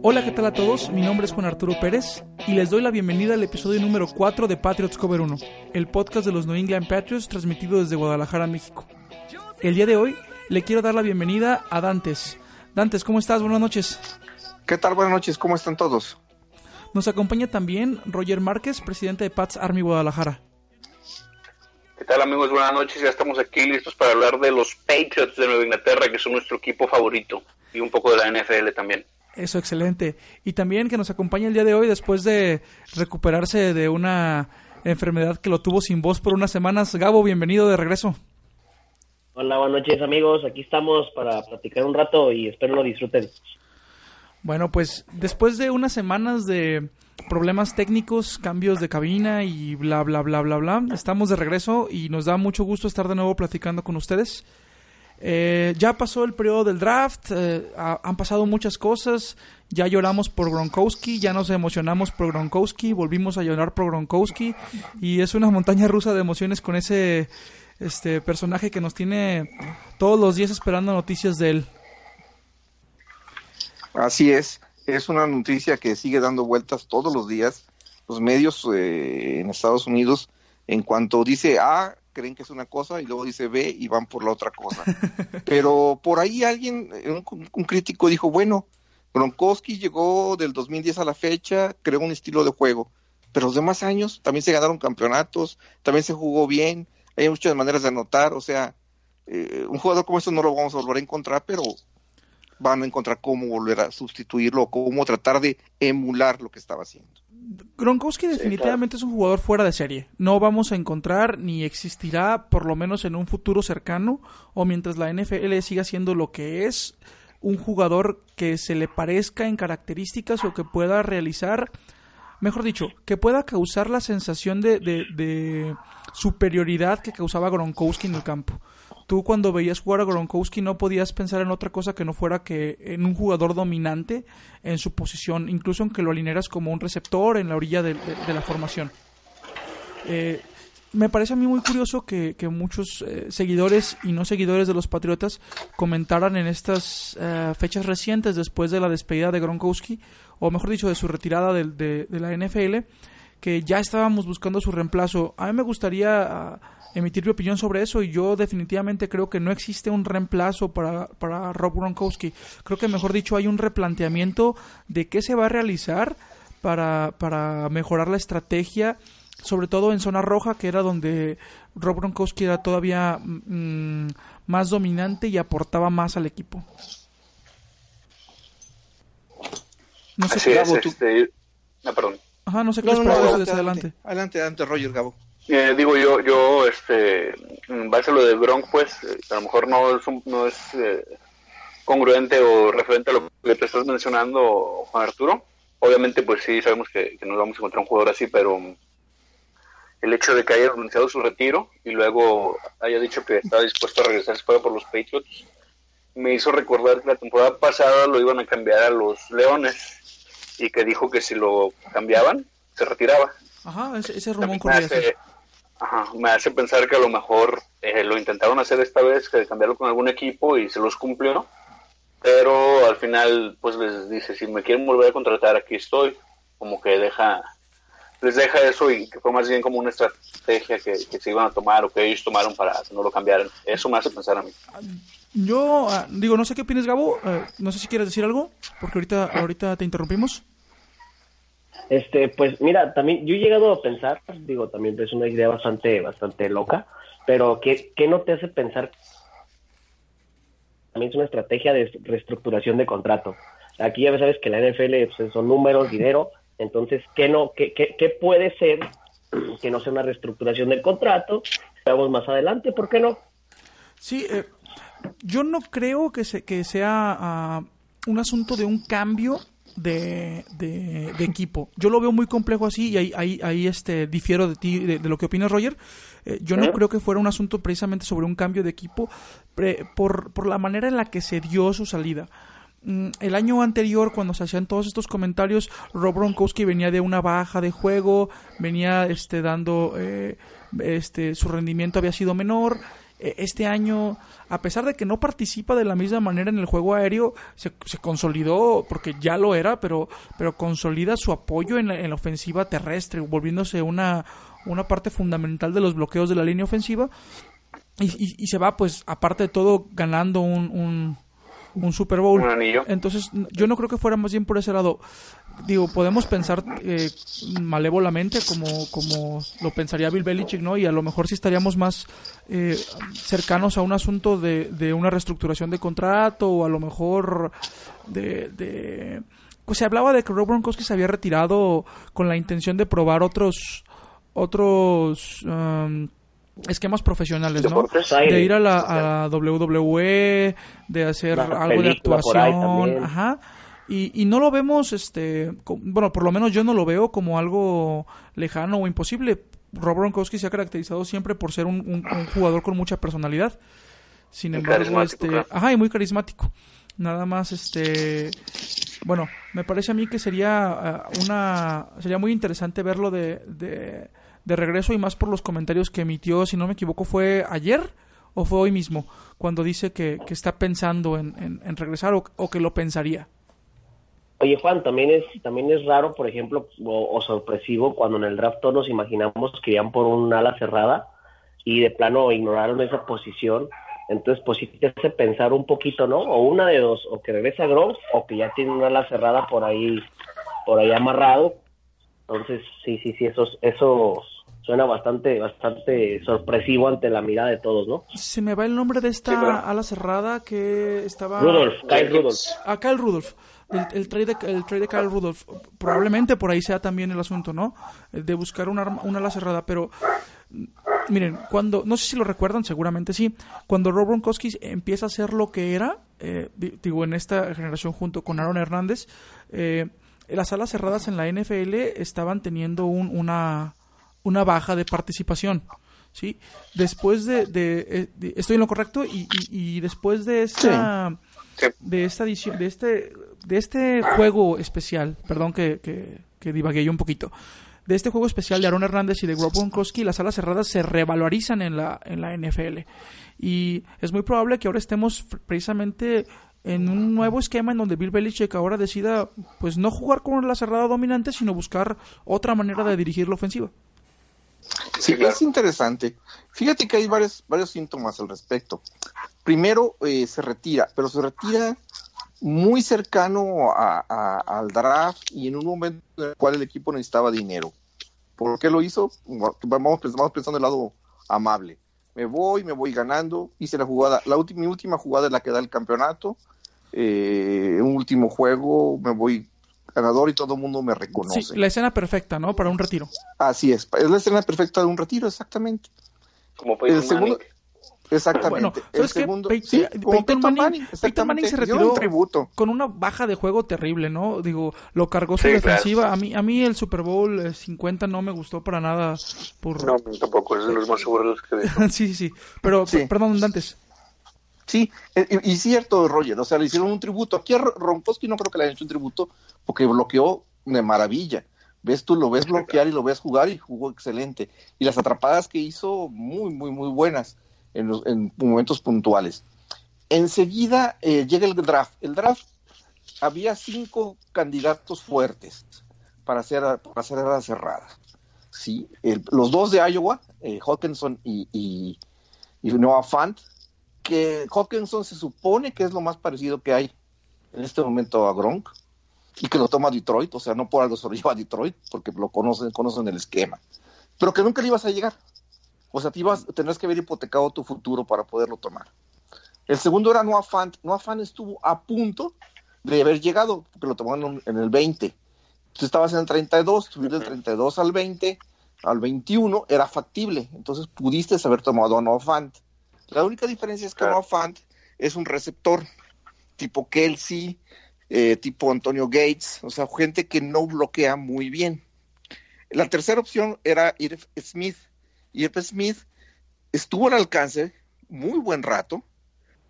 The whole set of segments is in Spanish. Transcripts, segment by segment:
Hola, ¿qué tal a todos? Mi nombre es Juan Arturo Pérez y les doy la bienvenida al episodio número 4 de Patriots Cover 1, el podcast de los New England Patriots transmitido desde Guadalajara, México. El día de hoy le quiero dar la bienvenida a Dantes. Dantes, ¿cómo estás? Buenas noches. ¿Qué tal? Buenas noches, ¿cómo están todos? Nos acompaña también Roger Márquez, presidente de Pats Army Guadalajara. ¿Qué tal amigos? Buenas noches, ya estamos aquí listos para hablar de los Patriots de Nueva Inglaterra, que son nuestro equipo favorito, y un poco de la NFL también. Eso, excelente. Y también que nos acompaña el día de hoy después de recuperarse de una enfermedad que lo tuvo sin voz por unas semanas. Gabo, bienvenido de regreso. Hola, buenas noches amigos. Aquí estamos para platicar un rato y espero lo disfruten. Bueno, pues después de unas semanas de problemas técnicos, cambios de cabina y bla, bla, bla, bla, bla, estamos de regreso y nos da mucho gusto estar de nuevo platicando con ustedes. Eh, ya pasó el periodo del draft, eh, han pasado muchas cosas, ya lloramos por Gronkowski, ya nos emocionamos por Gronkowski, volvimos a llorar por Gronkowski y es una montaña rusa de emociones con ese este personaje que nos tiene todos los días esperando noticias de él. Así es, es una noticia que sigue dando vueltas todos los días. Los medios eh, en Estados Unidos, en cuanto dice A, creen que es una cosa y luego dice B y van por la otra cosa. Pero por ahí alguien, un, crítico dijo, bueno, Gronkowski llegó del 2010 a la fecha, creó un estilo de juego, pero los demás años también se ganaron campeonatos, también se jugó bien, hay muchas maneras de anotar, o sea, eh, un jugador como este no lo vamos a volver a encontrar, pero van a encontrar cómo volver a sustituirlo, cómo tratar de emular lo que estaba haciendo. Gronkowski definitivamente es un jugador fuera de serie. No vamos a encontrar ni existirá, por lo menos en un futuro cercano, o mientras la NFL siga siendo lo que es, un jugador que se le parezca en características o que pueda realizar, mejor dicho, que pueda causar la sensación de, de, de superioridad que causaba Gronkowski en el campo tú cuando veías jugar a Gronkowski no podías pensar en otra cosa que no fuera que en un jugador dominante en su posición, incluso aunque lo alinearas como un receptor en la orilla de, la formación. Eh, me parece a mí muy curioso que, muchos eh, seguidores y no seguidores de los Patriotas comentaran en estas eh, fechas recientes después de la despedida de Gronkowski, o mejor dicho, de su retirada de, de la NFL, que ya estábamos buscando su reemplazo. A mí me gustaría emitir mi opinión sobre eso y yo definitivamente creo que no existe un reemplazo para, para Rob Gronkowski. Creo que mejor dicho hay un replanteamiento de qué se va a realizar para, para mejorar la estrategia, sobre todo en zona roja, que era donde Rob Gronkowski era todavía mm, más dominante y aportaba más al equipo. No sé qué este... ah, perdón. Ajá, no sé qué no, no, adelante. adelante. Adelante, adelante, Roger Gabo. Eh, digo yo, yo, este, en base a lo de Bronx, pues, a lo mejor no es, no es eh, congruente o referente a lo que te estás mencionando, Juan Arturo. Obviamente, pues sí, sabemos que, que nos vamos a encontrar un jugador así, pero el hecho de que haya anunciado su retiro y luego haya dicho que está dispuesto a regresar después por los Patriots, me hizo recordar que la temporada pasada lo iban a cambiar a los Leones y que dijo que si lo cambiaban, se retiraba. Ajá, ese, rumor Ajá, me hace pensar que a lo mejor eh, lo intentaron hacer esta vez, que cambiarlo con algún equipo y se los cumplió, pero al final pues les dice, si me quieren volver a contratar, aquí estoy, como que deja, les deja eso y que fue más bien como una estrategia que, se iban a tomar o que ellos tomaron para que no lo cambiaran. Eso me hace pensar a mí. Yo ah, digo, no sé qué opinas Gabo, eh, no sé si quieres decir algo, porque ahorita, ahorita te interrumpimos. Este, pues mira, también yo he llegado a pensar, digo, también es una idea bastante, bastante loca, pero ¿qué, qué no te hace pensar? También es una estrategia de reestructuración de contrato. Aquí ya sabes que la NFL pues, son números, dinero, entonces, ¿qué, no, qué, qué, qué puede ser que no sea una reestructuración del contrato? Veamos más adelante, ¿por qué no? Sí, eh, yo no creo que, se, que sea ah, un asunto de un cambio de, de, equipo. Yo lo veo muy complejo así y ahí, ahí, ahí este, difiero de ti, de, lo que opinas, Roger. Eh, yo no creo que fuera un asunto precisamente sobre un cambio de equipo por, por la manera en la que se dio su salida mm, el año anterior, cuando se hacían todos estos comentarios, Rob Gronkowski venía de una baja de juego, venía este, dando, eh, este, su rendimiento había sido menor este año, a pesar de que no participa de la misma manera en el juego aéreo, se, consolidó, porque ya lo era, pero, pero consolida su apoyo en la, ofensiva terrestre, volviéndose una, una parte fundamental de los bloqueos de la línea ofensiva. Y, se va, pues, aparte de todo, ganando un, un, Super Bowl. Entonces, yo no creo que fuera más bien por ese lado digo, podemos pensar eh, malévolamente como, como lo pensaría Bill Belichick, ¿no? Y a lo mejor sí estaríamos más eh, cercanos a un asunto de, de, una reestructuración de contrato o a lo mejor de... de pues se hablaba de que Rob Gronkowski se había retirado con la intención de probar otros otros um, esquemas profesionales, ¿no? De ir a la, a la WWE, de hacer algo de actuación, ajá y, y no lo vemos, este, bueno, por lo menos yo no lo veo como algo lejano o imposible. Rob Gronkowski se ha caracterizado siempre por ser un, jugador con mucha personalidad. Sin embargo, este, ajá, y muy carismático. Nada más, este, bueno, me parece a mí que sería ah, una, sería muy interesante verlo de, de, de regreso y más por los comentarios que emitió, si no me equivoco, fue ayer o fue hoy mismo, cuando dice que, que está pensando en, en, regresar o que lo pensaría. Oye, Juan, también es, también es raro, por ejemplo, o, sorpresivo cuando en el draft todos nos imaginamos que iban por un ala cerrada y de plano ignoraron esa posición. Entonces, pues sí te hace pensar un poquito, ¿no? O una de dos, o que regresa Gronk o que ya tiene una ala cerrada por ahí, por ahí amarrado. Entonces, sí, sí, sí, eso, eso suena bastante, bastante sorpresivo ante la mirada de todos, ¿no? Se me va el nombre de esta ala cerrada que estaba... Rudolf, Kyle Rudolf. Ah, Kyle Rudolf el, el, trade de, el trade de Kyle Rudolph. Probablemente por ahí sea también el asunto, ¿no? De buscar una, una ala cerrada, pero miren, cuando, no sé si lo recuerdan, seguramente sí, cuando Rob Gronkowski empieza a ser lo que era, eh, digo, en esta generación junto con Aaron Hernández, eh, las alas cerradas en la NFL estaban teniendo un, una, una baja de participación. ¿sí? Después de, de, eh, estoy en lo correcto y, y, después de esta de esta edición de este de este juego especial, perdón que, que, que divagué yo un poquito, de este juego especial de Aaron Hernández y de Rob Gronkowski, las alas cerradas se revalorizan en la, en la NFL. Y es muy probable que ahora estemos precisamente en un nuevo esquema en donde Bill Belichick ahora decida pues no jugar con la cerrada dominante, sino buscar otra manera de dirigir la ofensiva. Sí, es interesante. Fíjate que hay varios, varios síntomas al respecto. Primero, eh, se retira, pero se retira muy cercano a, al draft y en un momento en el cual el equipo necesitaba dinero. ¿Por qué lo hizo? Vamos, vamos pensando el lado amable. Me voy, me voy ganando, hice la jugada, la última, mi última jugada es la que da el campeonato, eh, un último juego, me voy ganador y todo el mundo me reconoce. Sí, la escena perfecta, ¿no? Para un retiro. Así es, es la escena perfecta de un retiro, exactamente. Como el segundo, Exactamente. el segundo, Peyton, Manning, se retiró con una baja de juego terrible, ¿no? Digo, lo cargó su defensiva. A mí, a mí el Super Bowl 50 eh, no me gustó para nada. Por... No, tampoco, es de los más seguros que sí, sí, pero, perdón, antes. Sí, eh, y, cierto, Roger, o sea, le hicieron un tributo. Aquí a Ronkoski no creo que le hayan hecho un tributo porque bloqueó de maravilla. Ves tú, lo ves bloquear y lo ves jugar y jugó excelente. Y las atrapadas que hizo, muy, muy, muy buenas en, momentos puntuales. Enseguida eh, llega el draft. El draft había cinco candidatos fuertes para hacer, para hacer la cerrada. ¿sí? los dos de Iowa, eh, Hawkinson y, y, Noah Fant, que Hawkinson se supone que es lo más parecido que hay en este momento a Gronk y que lo toma Detroit, o sea, no por algo se lo lleva a Detroit, porque lo conocen, conocen el esquema, pero que nunca le ibas a llegar. O sea, te ibas, tenías que haber hipotecado tu futuro para poderlo tomar. El segundo era Noah Fant. Noah Fant estuvo a punto de haber llegado, porque lo tomaron en el 20. Tú estabas en el 32, subir del 32 al 20, al 21, era factible. Entonces pudiste haber tomado a Noah Fant. La única diferencia es que Noah Fant es un receptor tipo Kelsey, eh, tipo Antonio Gates, o sea, gente que no bloquea muy bien. La tercera opción era Irv Smith, y F. Smith estuvo al alcance muy buen rato,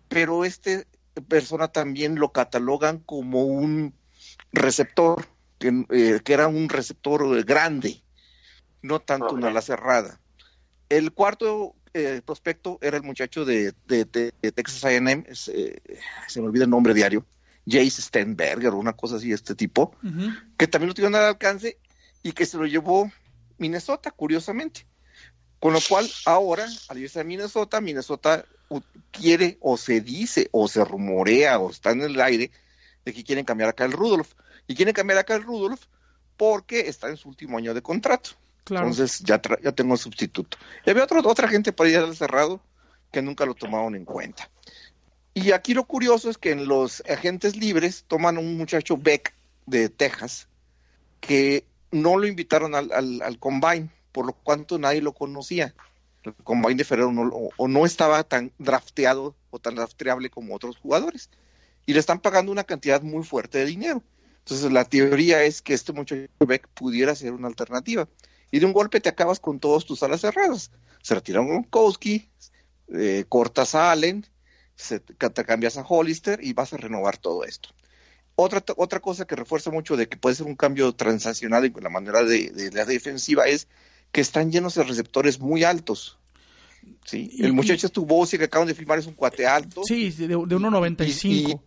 pero este persona también lo catalogan como un receptor, que, eh, era un receptor grande, no tanto una ala cerrada. El cuarto eh, prospecto era el muchacho de, Texas A&M, eh, se me olvida el nombre diario, Jace Stenberger o una cosa así, este tipo, que también lo tuvieron al alcance y que se lo llevó Minnesota, curiosamente. Con lo cual, ahora, al irse a Minnesota, Minnesota quiere o se dice o se rumorea o está en el aire de que quieren cambiar acá el Rudolph. Y quieren cambiar acá el Rudolph porque está en su último año de contrato. Entonces ya, ya tengo el sustituto. Y había otra otra gente para ir al cerrado que nunca lo tomaron en cuenta. Y aquí lo curioso es que en los agentes libres toman a un muchacho Beck de Texas que no lo invitaron al, al, combine, por lo cuanto nadie lo conocía. El combine de febrero no, o, no estaba tan drafteado o tan drafteable como otros jugadores. Y le están pagando una cantidad muy fuerte de dinero. Entonces la teoría es que este muchacho Beck pudiera ser una alternativa y de un golpe te acabas con todos tus alas cerradas. Se retira Gronkowski, eh, cortas a Allen, se, te cambias a Hollister y vas a renovar todo esto. Otra, otra cosa que refuerza mucho de que puede ser un cambio transaccional en la manera de, la defensiva es que están llenos de receptores muy altos. ¿sí? El muchacho estuvo que acaban de firmar es un cuate alto. Sí, de, de 1.95.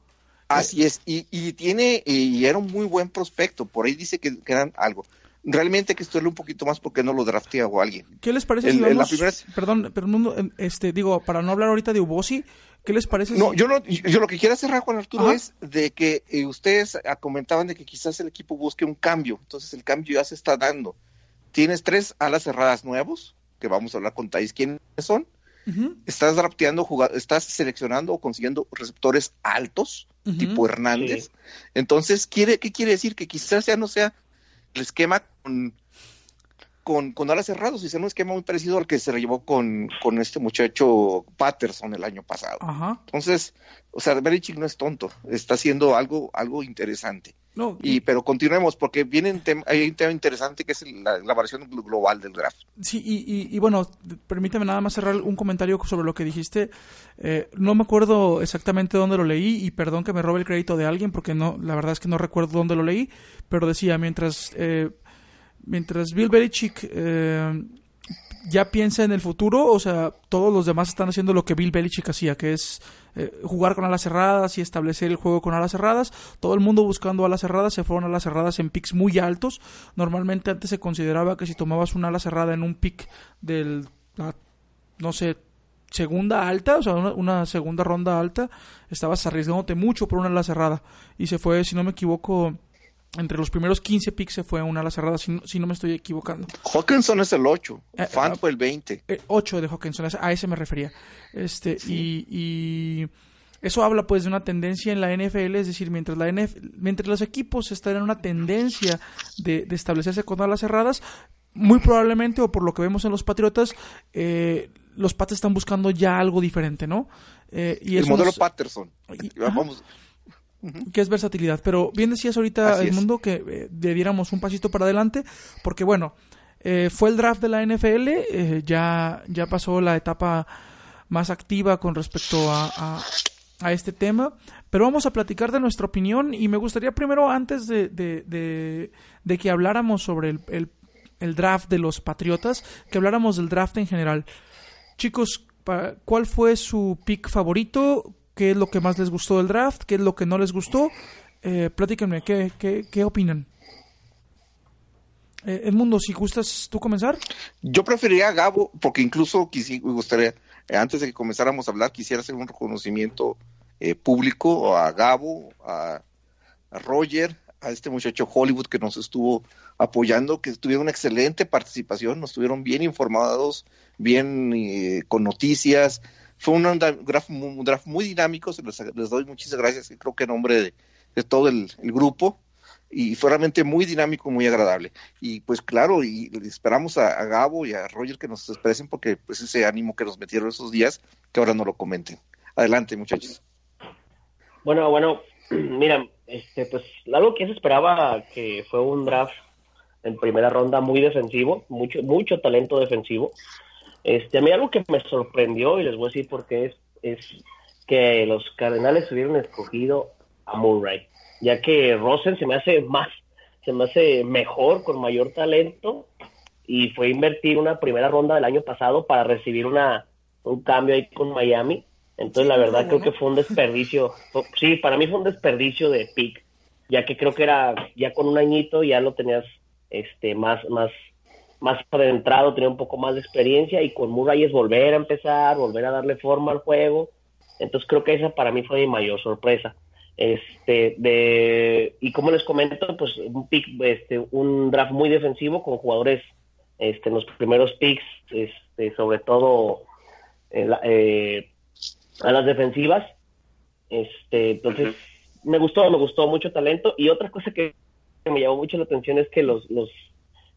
Así es, y, y, tiene, y era un muy buen prospecto, por ahí dice que, que eran algo realmente hay que estudiarlo un poquito más porque no lo draftea o alguien. ¿Qué les parece si vamos, perdón, pero este, digo, para no hablar ahorita de Ubosi, ¿qué les parece? No, yo no, yo lo que quiero cerrar, Juan Arturo, es de que eh, ustedes comentaban de que quizás el equipo busque un cambio, entonces el cambio ya se está dando. Tienes tres alas cerradas nuevos, que vamos a hablar con Thais quiénes son. Estás drafteando, estás seleccionando o consiguiendo receptores altos, tipo Hernández. Entonces, ¿quiere, ¿qué quiere decir? Que quizás ya no sea el esquema con, con, con alas cerradas, y un esquema muy parecido al que se llevó con, con este muchacho Patterson el año pasado. Entonces, o sea, Belichick no es tonto, está haciendo algo, algo interesante. No, y, pero continuemos, porque viene hay un tema interesante que es la, la variación global del draft. Sí, y, y, bueno, permíteme nada más cerrar un comentario sobre lo que dijiste. Eh, no me acuerdo exactamente dónde lo leí, y perdón que me robe el crédito de alguien, porque no, la verdad es que no recuerdo dónde lo leí, pero decía, mientras, eh, mientras Bill Belichick eh, ya piensa en el futuro, o sea, todos los demás están haciendo lo que Bill Belichick hacía, que es eh, jugar con alas cerradas y establecer el juego con alas cerradas. Todo el mundo buscando alas cerradas, se fueron alas cerradas en picks muy altos. Normalmente antes se consideraba que si tomabas una ala cerrada en un pick del, no sé, segunda alta, o sea, una, una, segunda ronda alta, estabas arriesgándote mucho por una ala cerrada. Y se fue, si no me equivoco, entre los primeros 15 picks se fue a una ala cerrada, si no, si no me estoy equivocando. Hawkinson es el 8, eh, Fan ah, fue el 20. 8 eh, de Hawkinson, a ese me refería. Este, y, y, eso habla pues de una tendencia en la NFL, es decir, mientras, la mientras los equipos están en una tendencia de, de, establecerse con alas cerradas, muy probablemente, o por lo que vemos en los Patriotas, eh, los Pats están buscando ya algo diferente, ¿no? y el modelo Patterson. Vamos que es versatilidad. Pero bien decías ahorita, el mundo que eh, debiéramos un pasito para adelante, porque bueno, eh, fue el draft de la NFL, eh, ya, ya pasó la etapa más activa con respecto a, a, este tema, pero vamos a platicar de nuestra opinión y me gustaría primero, antes de, de, de, que habláramos sobre el, el, el draft de los Patriotas, que habláramos del draft en general. Chicos, ¿cuál fue su pick favorito? Qué es lo que más les gustó del draft, qué es lo que no les gustó. Eh, platíquenme, ¿qué, qué, qué opinan? Eh, Edmundo, si gustas tú comenzar. Yo preferiría a Gabo, porque incluso me gustaría, eh, antes de que comenzáramos a hablar, quisiera hacer un reconocimiento eh, público a Gabo, a, Roger, a este muchacho Hollywood que nos estuvo apoyando, que tuvieron una excelente participación, nos estuvieron bien informados, bien con noticias, fue un draft, muy dinámico, les, doy muchísimas gracias, creo que en nombre de, todo el, grupo, y fue realmente muy dinámico, muy agradable. Y pues claro, y esperamos a, Gabo y a Roger que nos expresen porque pues ese ánimo que nos metieron esos días, que ahora no lo comenten. Adelante, muchachos. Bueno, bueno, mira, este, pues algo que se esperaba que fue un draft en primera ronda muy defensivo, mucho, mucho talento defensivo. Este, a mí algo que me sorprendió, y les voy a decir por qué es, es que los Cardenales hubieran escogido a Murray, ya que Rosen se me hace más, se me hace mejor, con mayor talento, y fue a invertir una primera ronda del año pasado para recibir una un cambio ahí con Miami. Entonces, la verdad, creo que fue un desperdicio. Sí, para mí fue un desperdicio de pick, ya que creo que era, ya con un añito ya lo tenías este más, más, más adentrado, tenía un poco más de experiencia y con Murray es volver a empezar, volver a darle forma al juego. Entonces, creo que esa para mí fue mi mayor sorpresa. Este, de, y como les comento, pues un pick, este, un draft muy defensivo con jugadores este, en los primeros picks, este, sobre todo eh, eh, a las defensivas. Este, entonces, me gustó, me gustó mucho talento. Y otra cosa que me llamó mucho la atención es que los, los,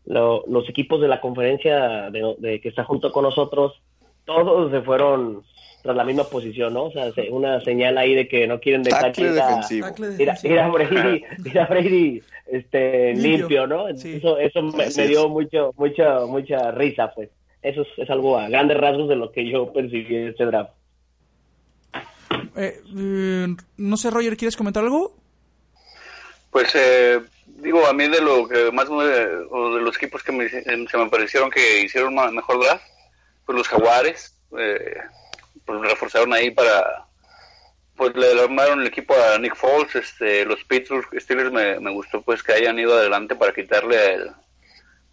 los equipos de la conferencia de, que está junto con nosotros, todos se fueron tras la misma posición, ¿no? O sea, una señal ahí de que no quieren dejar que ir a, ir, a, Brady, ir a Brady este, limpio, ¿no? Eso, eso me, dio mucho, mucha, mucha risa, pues. Eso es, algo a grandes rasgos de lo que yo percibí en este draft. Eh, eh, no sé, Roger, ¿quieres comentar algo? Pues eh, digo, a mí de lo que más me, o de los equipos que me, se me parecieron que hicieron mejor draft, pues los Jaguares, eh, pues reforzaron ahí para pues le armaron el equipo a Nick Foles, este, los Pittsburgh Steelers me, me gustó pues que hayan ido adelante para quitarle el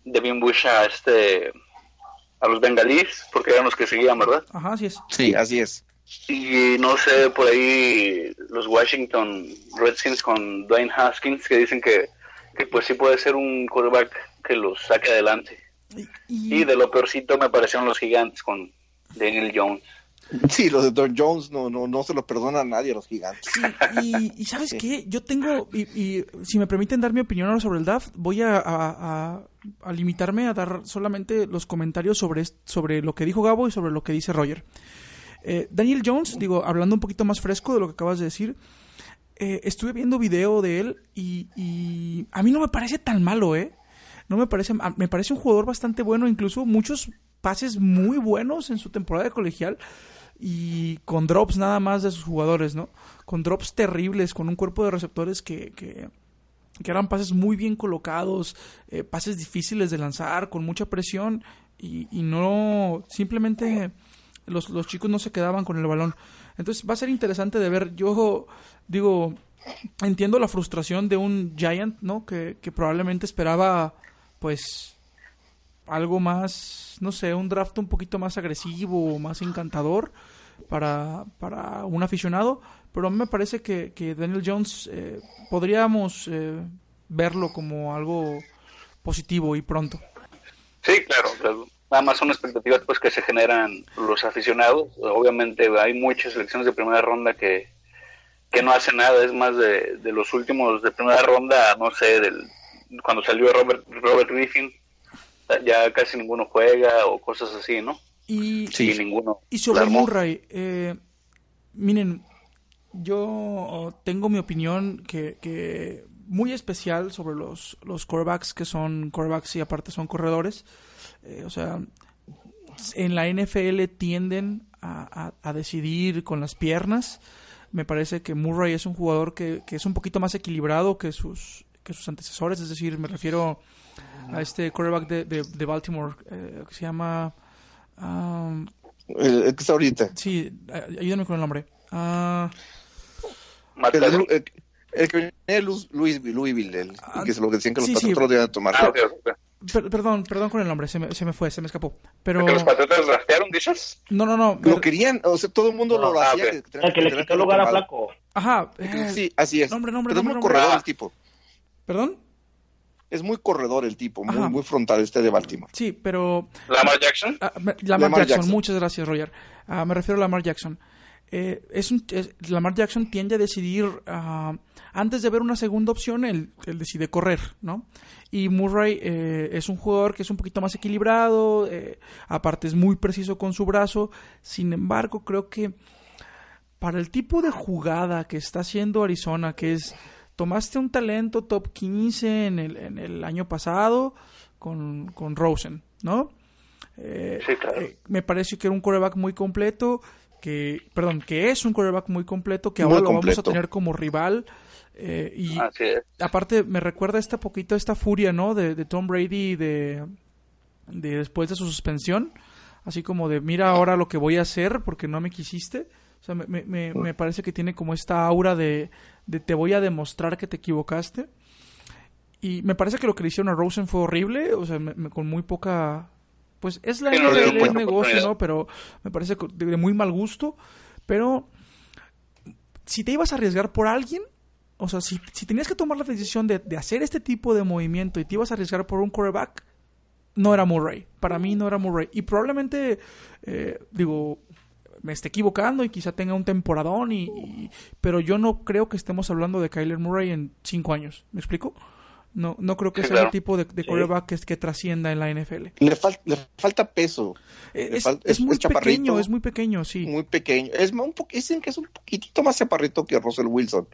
Devin Bush a este a los bengalíes, porque eran los que seguían, ¿verdad? Ajá, así es. Sí, así es. Y no sé, por ahí los Washington Redskins con Dwayne Haskins que dicen que, que pues sí puede ser un quarterback que los saque adelante. Y, y de lo peorcito me parecieron los gigantes con Daniel Jones. Sí, los de Don Jones no, no, no se lo perdona a nadie, los gigantes. Y, ¿sabes qué? Yo tengo, y, si me permiten dar mi opinión ahora sobre el draft, voy a, limitarme a dar solamente los comentarios sobre, sobre lo que dijo Gabo y sobre lo que dice Roger. Eh, Daniel Jones, digo, hablando un poquito más fresco de lo que acabas de decir, eh, estuve viendo video de él y, a mí no me parece tan malo, ¿eh? No me parece, me parece un jugador bastante bueno, incluso muchos pases muy buenos en su temporada de colegial y con drops nada más de sus jugadores, ¿no? Con drops terribles, con un cuerpo de receptores que, que, eran pases muy bien colocados, eh, pases difíciles de lanzar, con mucha presión y, y no, simplemente los, los, chicos no se quedaban con el balón. Entonces va a ser interesante de ver, yo digo, entiendo la frustración de un Giant, ¿no? Que, que probablemente esperaba, pues, algo más, no sé, un draft un poquito más agresivo, más encantador para, para un aficionado, pero a mí me parece que, que Daniel Jones eh, podríamos eh, verlo como algo positivo y pronto. Sí, claro, nada más son expectativas pues que se generan los aficionados. Obviamente hay muchas selecciones de primera ronda que, que no hacen nada, es más de, de los últimos de primera ronda, no sé, del, cuando salió Robert, Robert Griffin, ya casi ninguno juega o cosas así, ¿no? Y, sí. ninguno. Y sobre Murray, eh, miren, yo tengo mi opinión que, que muy especial sobre los, los quarterbacks que son quarterbacks y aparte son corredores. Eh, o sea, en la NFL tienden a, a, decidir con las piernas. Me parece que Murray es un jugador que, que es un poquito más equilibrado que sus, que sus antecesores, es decir, me refiero a este quarterback de, de, Baltimore eh, que se llama... Um, el, que está ahorita. Sí, ayúdame con el nombre. Uh, el, el, que viene de Louisville, el, que es lo que decían que los sí, patriotas sí. deben tomar. Ah, perdón, perdón con el nombre, se me, se me fue, se me escapó. Pero... ¿Que los patriotas rastrearon, dices? No, no, no. Lo querían, o sea, todo el mundo no, lo ah, hacía. Okay. el que le quitó lugar a Flaco. Ajá. Eh, sí, así es. Nombre, nombre, Pero nombre, es muy corredor el tipo. ¿Perdón? es muy corredor el tipo, muy, muy frontal este de Baltimore. Sí, pero... ¿Lamar Jackson? Ah, Lamar, Jackson. muchas gracias Roger. Ah, me refiero a Lamar Jackson. Eh, es un, Lamar Jackson tiende a decidir, uh, antes de ver una segunda opción, él, él, decide correr, ¿no? Y Murray eh, es un jugador que es un poquito más equilibrado, eh, aparte es muy preciso con su brazo, sin embargo creo que para el tipo de jugada que está haciendo Arizona, que es tomaste un talento top 15 en el, en el año pasado con, con Rosen, ¿no? Eh, sí, claro. Eh, me parece que era un coreback muy completo, que, perdón, que es un coreback muy completo, que ahora lo vamos a tener como rival. Eh, y aparte me recuerda esta poquito esta furia, ¿no? De, de Tom Brady de, de después de su suspensión así como de mira ahora lo que voy a hacer porque no me quisiste. O sea, me, me, me parece que tiene como esta aura de, de te voy a demostrar que te equivocaste. Y me parece que lo que le hicieron a Rosen fue horrible, o sea, con muy poca... Pues es la el negocio, ¿no? Pero me parece de muy mal gusto. Pero si te ibas a arriesgar por alguien, o sea, si, si tenías que tomar la decisión de, de, hacer este tipo de movimiento y te ibas a arriesgar por un quarterback, no era Murray. Para mí no era Murray. Y probablemente, eh, digo, me esté equivocando y quizá tenga un temporadón, y, pero yo no creo que estemos hablando de Kyler Murray en cinco años. ¿Me explico? No, no creo que sea el tipo de, de quarterback que, que, trascienda en la NFL. Le, falta peso. Es, muy pequeño, es muy pequeño, sí. Muy pequeño. Es un dicen que es un poquitito más chaparrito que Russell Wilson,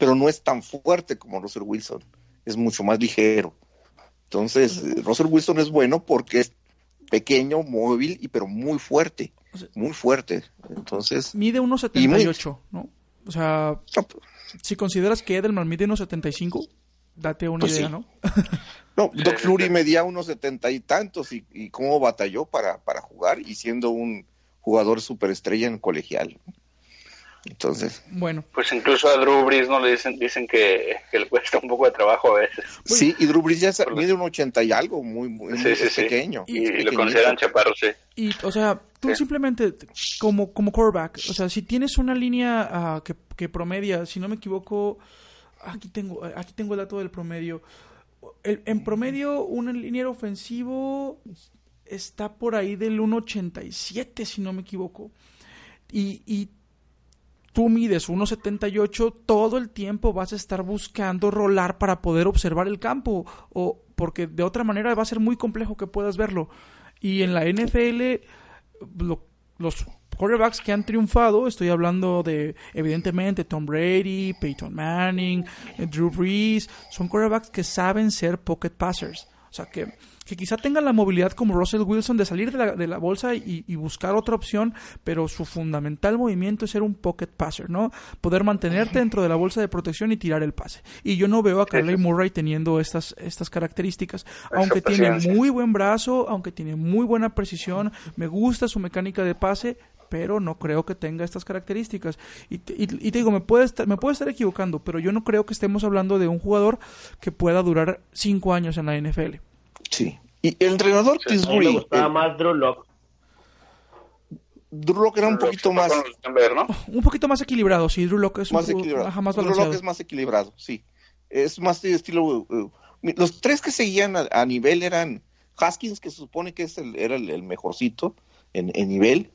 pero no es tan fuerte como Russell Wilson. Es mucho más ligero. Entonces, Russell Wilson es bueno porque es pequeño, móvil, y pero muy fuerte. muy fuerte. Entonces. Mide 1.78, ¿no? O sea, si consideras que Edelman mide 1.75, date una pues idea, ¿no? no, Doc Flurry medía unos setenta y tantos y, y cómo batalló para, para jugar y siendo un jugador superestrella en colegial. Entonces, bueno. Pues incluso a Drew Brees no le dicen, dicen que, le cuesta un poco de trabajo a veces. Sí, y Drew Brees ya mide un ochenta y algo, muy, muy, pequeño. Y, lo consideran chaparro, sí. Y, o sea, tú simplemente, como, como quarterback, o sea, si tienes una línea ah, que, que promedia, si no me equivoco, aquí tengo, aquí tengo el dato del promedio. El, en promedio, un liniero ofensivo está por ahí del 1.87, si no me equivoco. Y, y tú mides 1.78, todo el tiempo vas a estar buscando rolar para poder observar el campo, o porque de otra manera va a ser muy complejo que puedas verlo. Y en la NFL, los quarterbacks que han triunfado, estoy hablando de, evidentemente, Tom Brady, Peyton Manning, Drew Brees, son quarterbacks que saben ser pocket passers. O sea, que que quizá tengan la movilidad como Russell Wilson de salir de la, de la bolsa y, buscar otra opción, pero su fundamental movimiento es ser un pocket passer, ¿no? Poder mantenerte dentro de la bolsa de protección y tirar el pase. Y yo no veo a Carly Murray teniendo estas, estas características, aunque tiene muy buen brazo, aunque tiene muy buena precisión, me gusta su mecánica de pase, pero no creo que tenga estas características. Y te, y, te digo, me puede, estar, me puede estar equivocando, pero yo no creo que estemos hablando de un jugador que pueda durar cinco años en la NFL. Sí. Y el entrenador Tisbury. Me gustaba más Drew Locke. Drew Locke era un poquito más. Un poquito más equilibrado, sí. Drew Locke es más equilibrado. Drew Locke es más equilibrado, sí. Es más de estilo. Uh, los tres que seguían a, nivel eran Haskins, que se supone que es el, era el, mejorcito en, en nivel.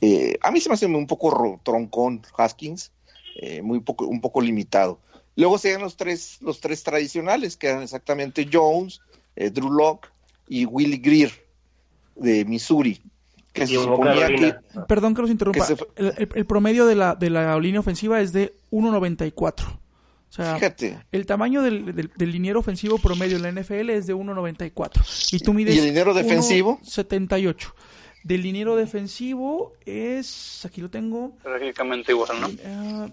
Eh, a mí se me hace un poco troncón Haskins, eh, muy poco, un poco limitado. Luego seguían los tres, los tres tradicionales, que eran exactamente Jones, eh, Drew Locke y Willie Greer de Missouri. Que se suponía que, Perdón que los interrumpa. el, promedio de la, de la línea ofensiva es de 1.94. O sea, Fíjate. el tamaño del, del, liniero ofensivo promedio en la NFL es de 1.94. Y tú mides. ¿Y el liniero defensivo? 78. Del liniero defensivo es. Aquí lo tengo. Prácticamente igual, ¿no? Uh,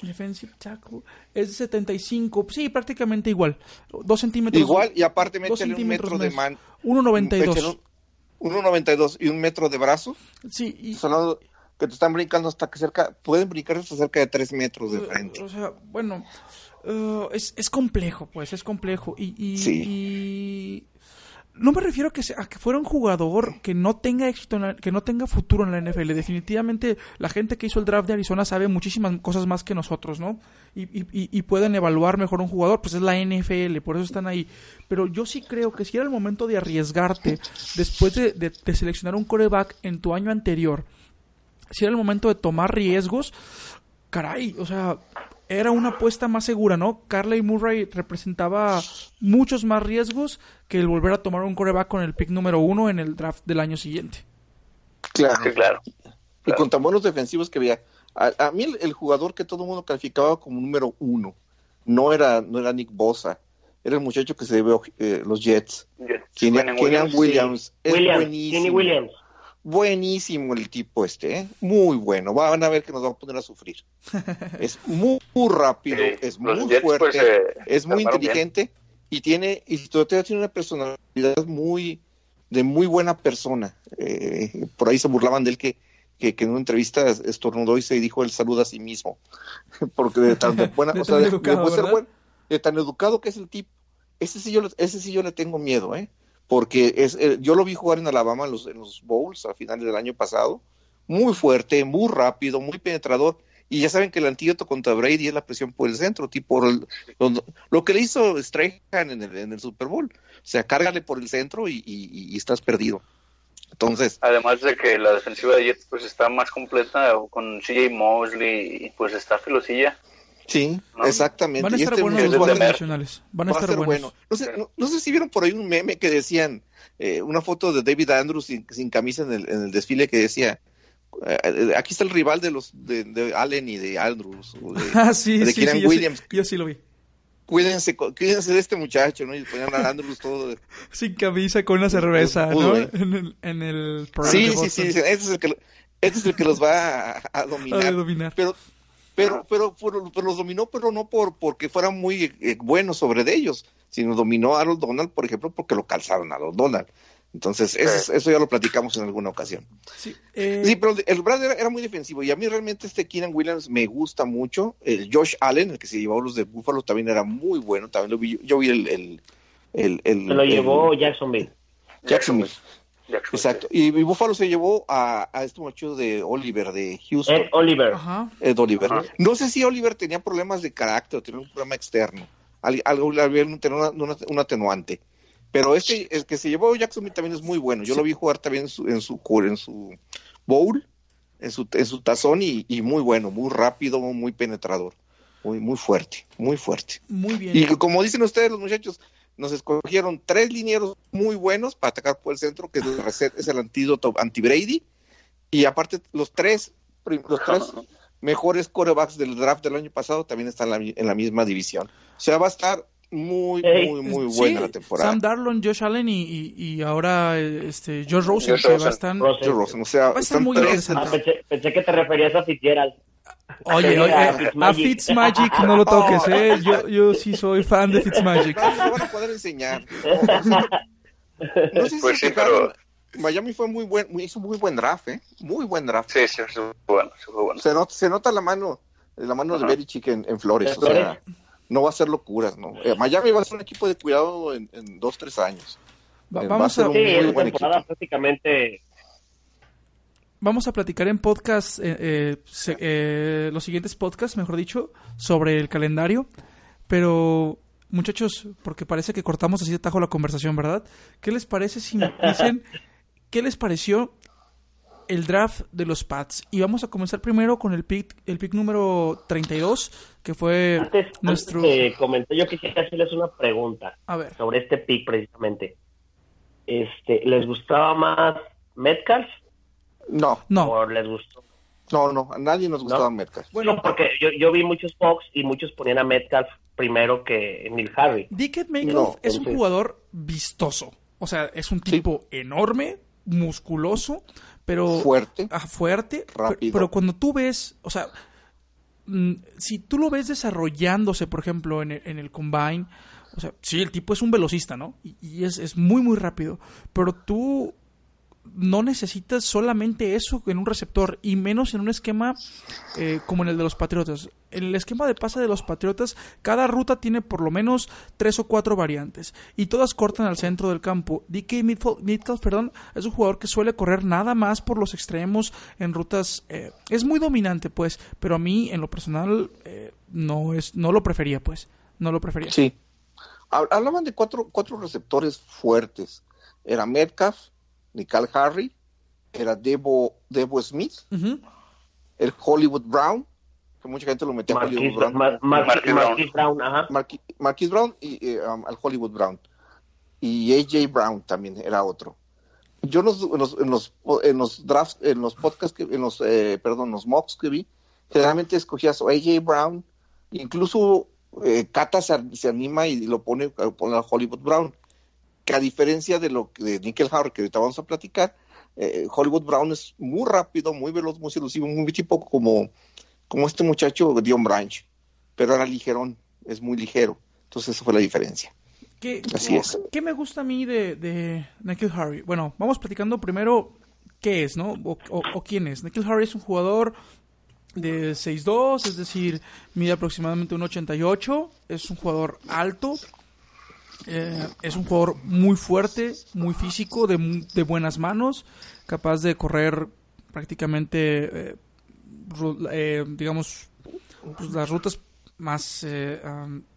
Defensive tackle es 75, sí, prácticamente igual. Dos centímetros. Igual, y aparte métele un metro de man. 1.92. 1.92 y un metro de brazo. Sí, y... que te están brincando hasta que cerca, pueden brincar hasta cerca de 3 metros de frente. O sea, bueno, uh, es, es complejo, pues, es complejo. Y, y, y no me refiero a que, a que fuera un jugador que no tenga éxito, que no tenga futuro en la NFL. Definitivamente la gente que hizo el draft de Arizona sabe muchísimas cosas más que nosotros, ¿no? Y, y, y, pueden evaluar mejor un jugador, pues es la NFL, por eso están ahí. Pero yo sí creo que si era el momento de arriesgarte después de, de seleccionar un coreback en tu año anterior, si era el momento de tomar riesgos, caray, o sea, era una apuesta más segura, ¿no? Carley Murray representaba muchos más riesgos que el volver a tomar un coreback con el pick número uno en el draft del año siguiente. Claro, claro. Y con tan buenos defensivos que había. A, mí el, jugador que todo el mundo calificaba como número uno no era, no era Nick Bosa, era el muchacho que se debe eh, los Jets. Keenan Williams, Williams, es buenísimo. Williams buenísimo el tipo este, ¿eh? muy bueno. Van a ver que nos va a poner a sufrir. es muy, rápido, es muy pues, fuerte, eh, es muy inteligente y tiene y todavía tiene una personalidad muy de muy buena persona. Eh, por ahí se burlaban de él que, que, en una entrevista estornudó y se dijo el saludo a sí mismo. Porque de tan buena, o sea, de, de tan educado que es el tipo. Ese sí yo, ese sí yo le tengo miedo, ¿eh? Porque es, eh, yo lo vi jugar en Alabama en los, en los Bowls a finales del año pasado. Muy fuerte, muy rápido, muy penetrador. Y ya saben que el antídoto contra Brady es la presión por el centro, tipo lo, que le hizo Strahan en el, en el Super Bowl. O sea, cárgale por el centro y, estás perdido. Entonces. Además de que la defensiva de Jets pues está más completa con CJ Mosley y pues está filosilla. Sí, exactamente. Van a estar este buenos los jugadores nacionales. Van a estar buenos. Bueno. No, sé, no, sé, si vieron por ahí un meme que decían, eh, una foto de David Andrews sin, sin camisa en el, en el, desfile que decía, eh, aquí está el rival de los de, Allen y de Andrews. de, ah, sí, sí, sí, Williams. Yo sí, lo vi. Cuídense, cuídense de este muchacho, ¿no? Y ponían a Andrews todo. Sin camisa, con una cerveza, ¿no? En el, en el Sí, sí, sí, este es el que, este es el que los va a, a dominar. A dominar. Pero pero, pero, pero, los dominó, pero no por porque fueran muy eh, buenos sobre de ellos, sino dominó a Harold Donald, por ejemplo, porque lo calzaron a Harold Donald. Entonces, eso, ya lo platicamos en alguna ocasión. Sí, eh, pero el Brad era, muy defensivo y a mí realmente este Keenan Williams me gusta mucho. El Josh Allen, el que se llevó los de Buffalo, también era muy bueno. También lo vi, yo vi el... el, el, el lo llevó Jacksonville. Jacksonville. Exacto. Y, Buffalo se llevó a, a este muchacho de Oliver, de Houston. Ed Oliver. Ed Oliver. No sé si Oliver tenía problemas de carácter o tenía un problema externo. Algo, había un, atenuante. Pero este, el que se llevó a Jacksonville también es muy bueno. Yo lo vi jugar también en su, en su, en su bowl, en su, en su tazón y, y muy bueno, muy rápido, muy penetrador. Muy, muy fuerte, muy fuerte. Muy bien. Y como dicen ustedes, los muchachos, nos escogieron tres linieros muy buenos para atacar por el centro, que es el, antídoto anti-Brady, y aparte los tres, los tres mejores corebacks del draft del año pasado también están en la, misma división. O sea, va a estar muy, muy, muy buena la temporada. Sam Darlon, Josh Allen y, y, ahora este, Josh Rosen, que va a estar, o sea, va a estar muy interesante. Ah, pensé, que te referías a Fitzgerald. Oye, oye, a Fitzmagic no lo toques, ¿eh? Yo, yo sí soy fan de Fitzmagic. No van a poder enseñar. No sé si pues sí, pero... Miami fue muy buen, hizo muy buen draft, ¿eh? Muy buen draft. Sí, sí, sí bueno, sí fue bueno. Se, nota, se nota la mano, la mano de Belichick en, en Flores, o sea, no va a ser locuras, ¿no? Eh, Miami va a ser un equipo de cuidado en, en dos, tres años. Va, vamos a ser un muy buen equipo. prácticamente vamos a platicar en podcast, eh, eh, eh, los siguientes podcasts, mejor dicho, sobre el calendario. Pero, muchachos, porque parece que cortamos así de tajo la conversación, ¿verdad? ¿Qué les parece si me dicen qué les pareció el draft de los Pats? Y vamos a comenzar primero con el pick, el pick número 32, que fue nuestro... yo quisiera hacerles una pregunta a ver. sobre este pick precisamente. Este, ¿Les gustaba más Metcalf no. No. les gustó? No, no, a nadie nos gustaba Metcalf. Bueno, porque yo, yo vi muchos Fox y muchos ponían a Metcalf primero que Emil Harry. Dickett Metcalf es un jugador vistoso. O sea, es un tipo enorme, musculoso, pero... Fuerte. Ah, fuerte. Rápido. Pero, cuando tú ves, o sea, mm, si tú lo ves desarrollándose, por ejemplo, en el, en el combine, o sea, sí, el tipo es un velocista, ¿no? Y, y es, es, muy, muy rápido. Pero tú no necesitas solamente eso en un receptor y menos en un esquema eh, como en el de los Patriotas. En el esquema de pase de los Patriotas, cada ruta tiene por lo menos tres o cuatro variantes y todas cortan al centro del campo. DK Metcalf, perdón, es un jugador que suele correr nada más por los extremos en rutas. Eh, es muy dominante, pues, pero a mí en lo personal eh, no es, no lo prefería, pues, no lo prefería. Sí. Hablaban de cuatro, cuatro receptores fuertes. Era Metcalf, Nicole Harry, era Debo, Debo Smith, el Hollywood Brown, que mucha gente lo metía a Hollywood Brown. Marquis Brown, ajá. Marquis Brown y eh, um, al Hollywood Brown. Y AJ Brown también era otro. Yo en los, en los, en los, drafts, en los podcasts, que, en los, eh, perdón, los mocks que vi, generalmente escogías AJ Brown, incluso eh, Kata se, anima y lo pone, pone a Hollywood Brown que a diferencia de lo de Nickel Howard, que ahorita vamos a platicar, eh, Hollywood Brown es muy rápido, muy veloz, muy seducivo, muy tipo como, como este muchacho Dion Branch, pero era ligerón, es muy ligero. Entonces esa fue la diferencia. ¿Qué, Así es. ¿Qué me gusta a mí de, de Nikhil Harry? Bueno, vamos platicando primero qué es, ¿no? O, o- o quién es. Nikhil Harry es un jugador de 6'2", es decir, mide aproximadamente un 88, es un jugador alto, eh, es un jugador muy fuerte, muy físico, de, de buenas manos, capaz de correr prácticamente, eh, eh, digamos, pues, las rutas más eh,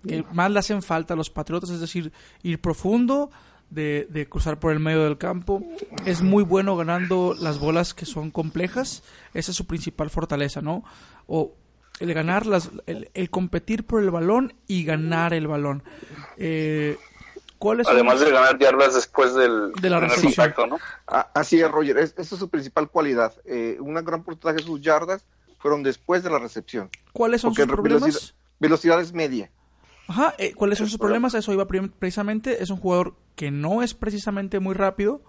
que más le hacen falta a los Patriotas, es decir, ir profundo, de, de cruzar por el medio del campo. Es muy bueno ganando las bolas que son complejas. Esa es su principal fortaleza, ¿no? O el ganar, las, el, el competir por el balón y ganar el balón. Eh, ¿Cuáles son Además de ganar yardas después del De la contacto, ¿no? A- Así es, Roger. Es- esa es su principal cualidad. Eh, una gran porcentaje de sus yardas fueron después de la recepción. ¿Cuáles son Porque sus problemas? velocidad, velocidad es media. Ajá, eh, ¿cuáles son sus problemas? A Eso iba precisamente. Es un jugador que no es precisamente muy rápido,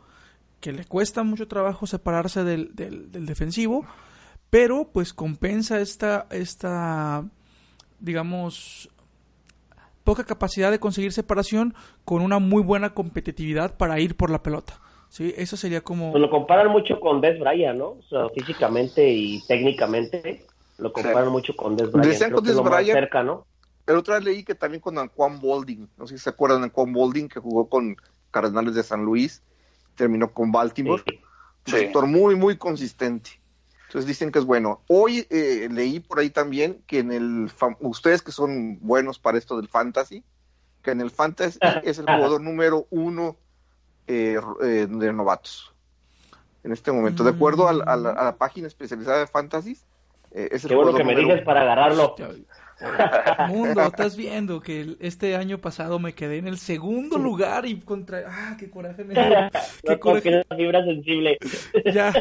que le cuesta mucho trabajo separarse del, del, del defensivo, pero pues compensa esta, esta, digamos, poca capacidad de conseguir separación con una muy buena competitividad para ir por la pelota. Sí, eso sería como... Pues lo comparan mucho con Des Bryant, ¿no? O sea, físicamente y técnicamente lo comparan mucho con Des Bryant. Decían con que es Dez lo más Bryant. cerca, ¿no? Pero otra vez leí que también con Anquan Bolding. No sé si se acuerdan de Anquan Bolding, que jugó con Cardenales de San Luis. Terminó con Baltimore. Sí. Un receptor muy, muy consistente. Entonces dicen que es bueno. Hoy eh, leí por ahí también que en el ustedes que son buenos para esto del fantasy, que en el fantasy es el jugador número uno eh, eh, de novatos. En este momento, de acuerdo a la, a la- a la página especializada de fantasy, eh, es el Qué bueno jugador que me dices para agarrarlo. Mundo, estás viendo que el- este año pasado me quedé en el segundo lugar y contra... ¡Ah, qué coraje me dio! ¡Qué No coraje! la fibra sensible. Ya,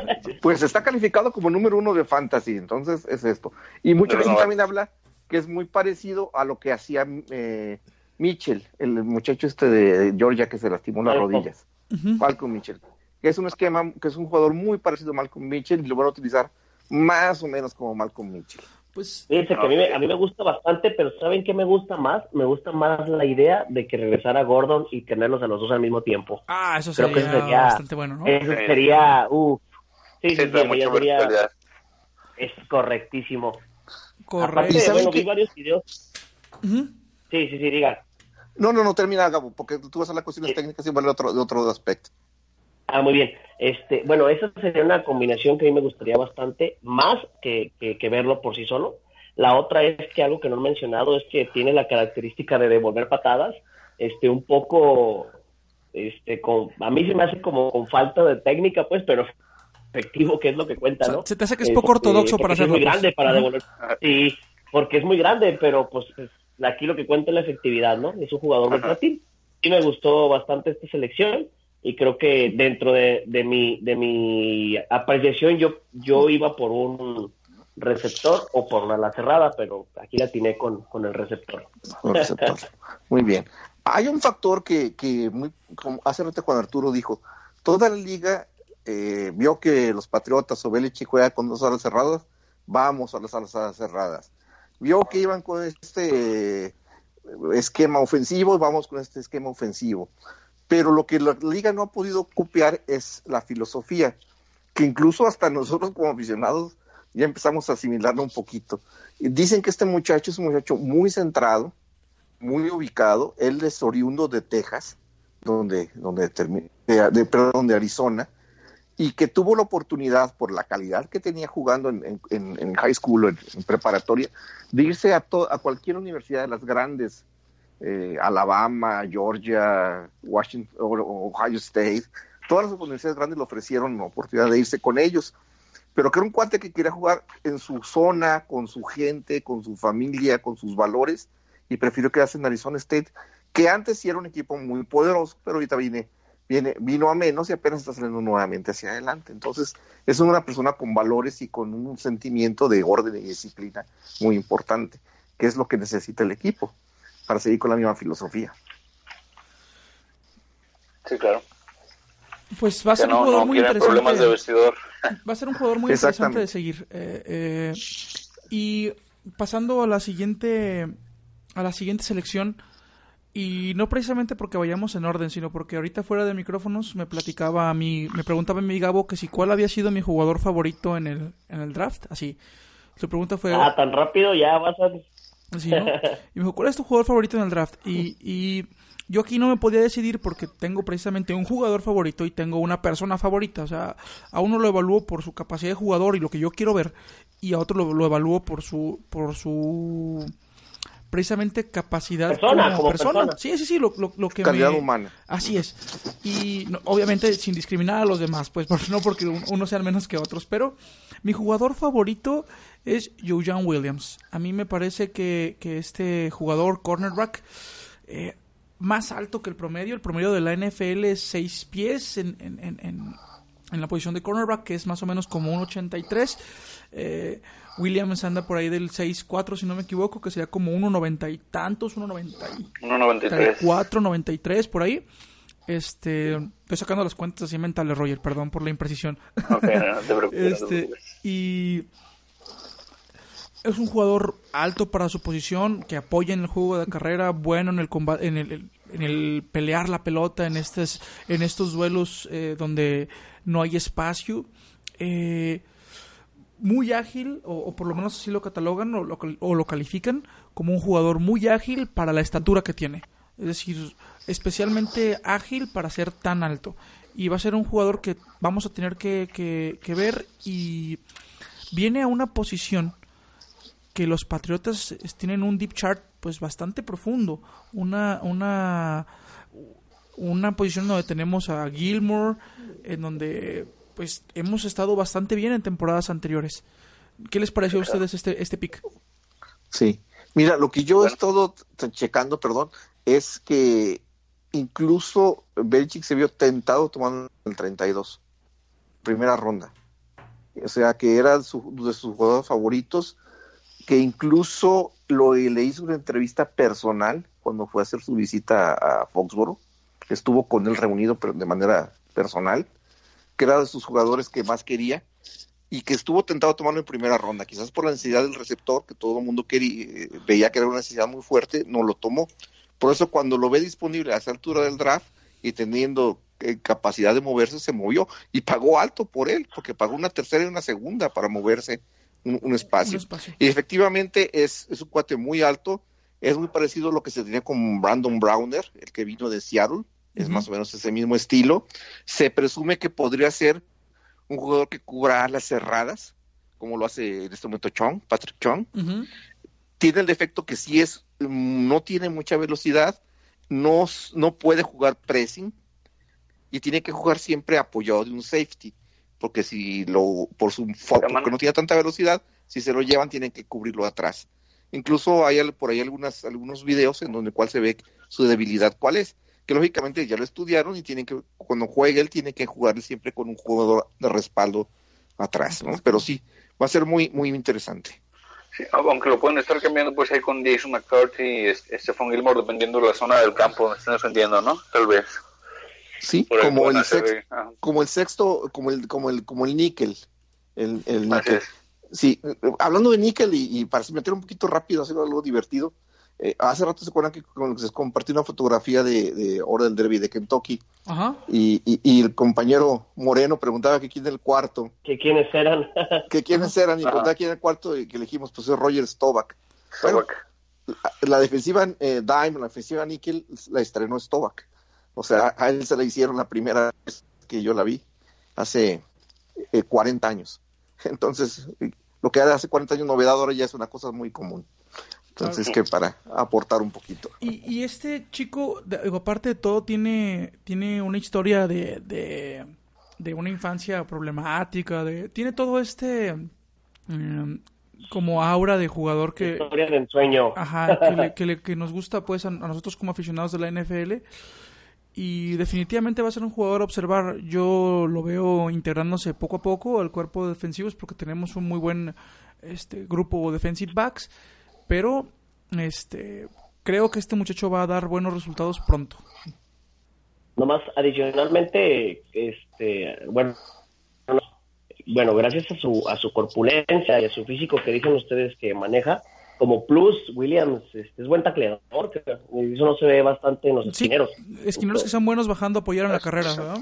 Pues está calificado como número uno de fantasy, entonces es esto. Y mucha gente no- también habla que es muy parecido a lo que hacía eh, Mitchell, el muchacho este de Georgia que se lastimó las rodillas. Malcolm Mitchell. Que es un esquema, que es un jugador muy parecido a Malcolm Mitchell y lo van a utilizar más o menos como Malcolm Mitchell. Pues Fíjense que a mí, me, a mí me gusta bastante, pero ¿saben qué me gusta más? Me gusta más la idea de que regresara Gordon y tenerlos a los dos al mismo tiempo. Ah, eso Creo sería, que eso sería- bastante bueno, ¿no? Eso sería, uff. Sí, Sí, sería- es correctísimo. Aparte, Correcto. ¿Y saben bueno, qué? vi varios videos. Sí, sí, sí, diga. No, no, no termina, Gabo, porque tú vas a las cuestiones Sí. técnicas y vale otro, de otro aspecto. Ah, muy bien. Este, bueno, esa sería una combinación que a mí me gustaría bastante, más que, que, que verlo por sí solo. La otra es que algo que no he mencionado es que tiene la característica de devolver patadas, este, un poco, este, con, a mí se me hace como con falta de técnica, pues, pero efectivo, que es lo que cuenta, O sea, ¿no? se te hace que es poco Este, ortodoxo porque para hacerlo. Es muy pues. grande para devolver. Sí, porque es muy grande, pero pues es- aquí lo que cuenta es la efectividad, ¿no? Es un jugador versátil. Sí me gustó bastante esta selección y creo que dentro de, de mi de mi apreciación yo yo iba por un receptor o por una cerrada, pero aquí la atiné con, con el receptor. Muy bien. Hay un factor que, que muy, como hace rato cuando Arturo dijo, toda la liga eh, vio que los Patriotas o Belichick juega con dos alas cerradas, vamos a las alas cerradas. Vio que iban con este eh, esquema ofensivo, vamos con este esquema ofensivo. Pero lo que la liga no ha podido copiar es la filosofía, que incluso hasta nosotros como aficionados ya empezamos a asimilarlo un poquito. Dicen que este muchacho es un muchacho muy centrado, muy ubicado. Él es oriundo de Texas, donde, donde de, de- perdón, de Arizona, y que tuvo la oportunidad, por la calidad que tenía jugando en, en- en- high school en, en preparatoria, de irse a, to- a cualquier universidad de las grandes, eh, Alabama, Georgia, Washington, Ohio State. Todas las universidades grandes le ofrecieron oportunidad de irse con ellos pero que era un cuate que quería jugar en su zona, con su gente, con su familia, con sus valores, y prefirió quedarse en Arizona State, que antes sí era un equipo muy poderoso, pero ahorita viene, viene, vino a menos y apenas está saliendo nuevamente hacia adelante. Entonces, es una persona con valores y con un sentimiento de orden y disciplina muy importante, que es lo que necesita el equipo para seguir con la misma filosofía. Sí, claro. Pues va a ser un jugador no muy interesante. problemas de vestidor. Va a ser un jugador muy interesante de seguir. Eh, eh, y pasando a la siguiente a la siguiente selección, Y no precisamente porque vayamos en orden, sino porque ahorita fuera de micrófonos me platicaba a mí, me preguntaba a mi Gabo que si cuál había sido mi jugador favorito en el, en el draft, así. Su pregunta fue... Ah, tan rápido ya vas a... Sí, ¿no? Y me dijo, ¿cuál es tu jugador favorito en el draft? Y, y yo aquí no me podía decidir porque tengo precisamente un jugador favorito y tengo una persona favorita. O sea, a uno lo evalúo por su capacidad de jugador y lo que yo quiero ver, y a otro lo, lo evalúo por su, por su precisamente capacidad persona, como, persona. Sí, sí, sí, lo, lo, lo que Calidad humana. Así es. Y no, obviamente sin discriminar a los demás, pues no porque uno sean menos que otros, pero mi jugador favorito es Jojan Williams. A mí me parece que, que este jugador cornerback eh, más alto que el promedio, el promedio de la NFL es 6 pies en, en, en, en, la posición de cornerback, que es más o menos como un 83. Eh, Williams anda por ahí del 6'4 si no me equivoco, que sería como 1.90 y tantos, 1.93. 4, 93 por ahí. Este, estoy sacando las cuentas así mentales, Roger, perdón por la imprecisión. Okay, no, te preocupes, este, y es un jugador alto para su posición, que apoya en el juego de carrera, bueno en el combate, en el, pelear la pelota, en estos, en estos duelos eh, donde no hay espacio. Eh, muy ágil, o, o, por lo menos así lo catalogan o lo, califican como un jugador muy ágil para la estatura que tiene. Es decir, especialmente ágil para ser tan alto. Y va a ser un jugador que vamos a tener que ver y viene a una posición que los Patriotas tienen un deep chart pues bastante profundo. Una, una, una posición donde tenemos a Gilmore, en donde pues hemos estado bastante bien en temporadas anteriores. ¿Qué les pareció a ustedes este, este pick? Sí, mira, lo que yo he estado checando, perdón, es que incluso Belichick se vio tentado tomando el 32, primera ronda. O sea, que era su, de sus jugadores favoritos, que incluso lo, le hizo una entrevista personal cuando fue a hacer su visita a Foxboro. Estuvo con él reunido, pero de manera personal que era de sus jugadores que más quería y que estuvo tentado a tomarlo en primera ronda, quizás por la necesidad del receptor, que todo el mundo quería, veía que era una necesidad muy fuerte, no lo tomó. Por eso cuando lo ve disponible a esa altura del draft y teniendo eh, capacidad de moverse, se movió y pagó alto por él, porque pagó una tercera y una segunda para moverse un, un, espacio. un espacio. Y efectivamente es, es un cuate muy alto, es muy parecido a lo que se tenía con Brandon Browner, el que vino de Seattle, es uh -huh. más o menos ese mismo estilo. Se presume que podría ser un jugador que cubra las cerradas, como lo hace en este momento Chong, Patrick Chong. Uh -huh. Tiene el defecto que sí es, no tiene mucha velocidad, no, no puede jugar pressing y tiene que jugar siempre apoyado de un safety, porque si lo, por su porque no tiene tanta velocidad, si se lo llevan tienen que cubrirlo atrás. Incluso hay por ahí algunas, algunos videos en donde cual se ve su debilidad cuál es que lógicamente ya lo estudiaron y tienen que, cuando juegue él, tiene que jugar siempre con un jugador de respaldo atrás, ¿no? Pero sí, va a ser muy, muy interesante. Sí, aunque lo pueden estar cambiando pues ahí con Jason McCarthy y Stephon Gilmore dependiendo de la zona del campo donde estén defendiendo, ¿no? Tal vez. Sí, como el, sexto, como el sexto, como el, como el, como el níquel. El, el níquel. Sí, hablando de níquel y, y, para meter un poquito rápido, hacer algo divertido, eh, hace rato se acuerdan que se compartió una fotografía de, de hora del derby de Kentucky Ajá. Y, y, y, el compañero Moreno preguntaba que quién era el cuarto. Que quiénes eran. Que quiénes eran y preguntaba quién era el cuarto y que elegimos pues es Roger Stovak. Bueno, la, la, defensiva eh, Dime la defensiva Nickel la estrenó Stovak o sea a él se la hicieron la primera vez que yo la vi hace eh, 40 años entonces lo que era hace 40 años novedad ahora ya es una cosa muy común entonces, okay. que para aportar un poquito. Y, y este chico, de, aparte de todo, tiene, tiene una historia de, de, de, una infancia problemática, de, tiene todo este um, como aura de jugador que... Historia de ensueño. Ajá, que, le, que, le, que nos gusta pues a, a, nosotros como aficionados de la NFL. Y definitivamente va a ser un jugador a observar. Yo lo veo integrándose poco a poco al cuerpo de defensivos porque tenemos un muy buen este grupo de defensive backs pero este creo que este muchacho va a dar buenos resultados pronto. Nomás adicionalmente, este, bueno, bueno, gracias a su a su corpulencia y a su físico que dicen ustedes que maneja, como plus, Williams este, es buen tacleador, eso no se ve bastante en los esquineros. Esquineros que sean buenos bajando a apoyar en la carrera, ¿verdad?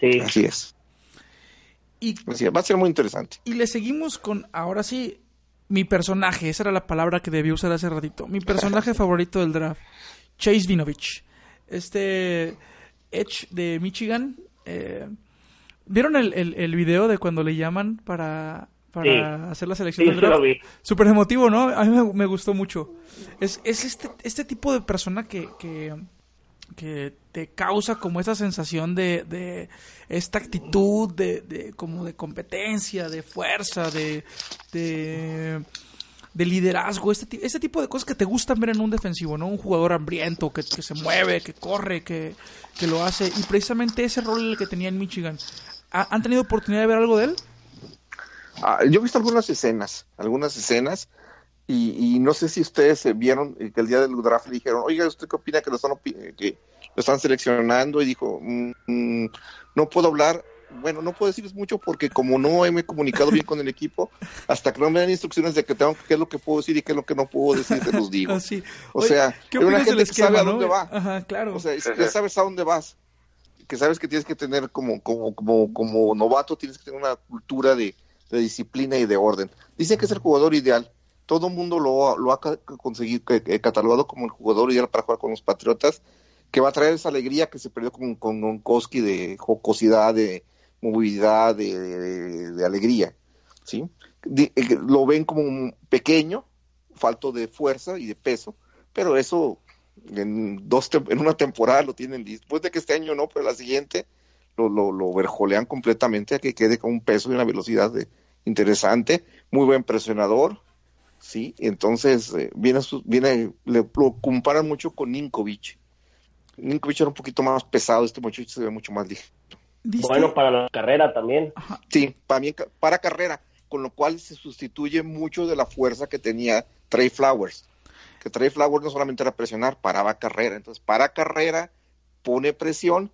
Sí. Así es. Y, va a ser muy interesante. Y le seguimos con, ahora sí, mi personaje, esa era la palabra que debí usar hace ratito, mi personaje favorito del draft, Chase Vinovich. Este Edge de Michigan. Eh, ¿Vieron el, el, video de cuando le llaman para, para hacer la selección del draft? Súper emotivo, ¿no? A mí me, gustó mucho. Es, es este, este tipo de persona que, que, que te causa como esa sensación de, de esta actitud de, de, como de competencia, de fuerza, de, de, liderazgo, este, este tipo de cosas que te gustan ver en un defensivo, ¿no? Un jugador hambriento, que, que se mueve, que corre, que, que, lo hace. Y precisamente ese rol el que tenía en Michigan. ¿Han tenido oportunidad de ver algo de él? Ah, yo he visto algunas escenas, algunas escenas y, no sé si ustedes vieron que el día del draft le dijeron, oiga, ¿usted qué opina que lo están, que lo están seleccionando? Y dijo, mm, mm, no puedo hablar, bueno, no puedo decirles mucho porque como no me he comunicado bien con el equipo, hasta que no me dan instrucciones de que tengo qué es lo que puedo decir y qué es lo que no puedo decir, te los digo. O sea, ¿qué una gente que sabe a dónde va. Ajá, claro. O sea, ya sabes a dónde vas, que sabes que tienes que tener como, como, como, como novato, tienes que tener una cultura de, de disciplina y de orden. Dicen que es el jugador ideal todo el mundo lo, lo ha conseguido, catalogado como el jugador ideal para jugar con los Patriotas, que va a traer esa alegría que se perdió con, con Koski de jocosidad, de movilidad, de, alegría. ¿sí? Eh, lo ven como pequeño, falto de fuerza y de peso, pero eso en, dos en una temporada lo tienen Después de que este año no, pero la siguiente lo, lo, lo verjolean completamente a que quede con un peso y una velocidad de, interesante, muy buen presionador, ¿sí? Entonces, eh, viene, viene, le lo comparan mucho con Ninkovic. Ninkovic era un poquito más pesado, este muchacho se ve mucho más ligero. Bueno, para la carrera también. Sí, para, mí, para carrera, con lo cual se sustituye mucho de la fuerza que tenía Trey Flowers. Que Trey Flowers no solamente era presionar, paraba carrera. Entonces, para carrera, pone presión.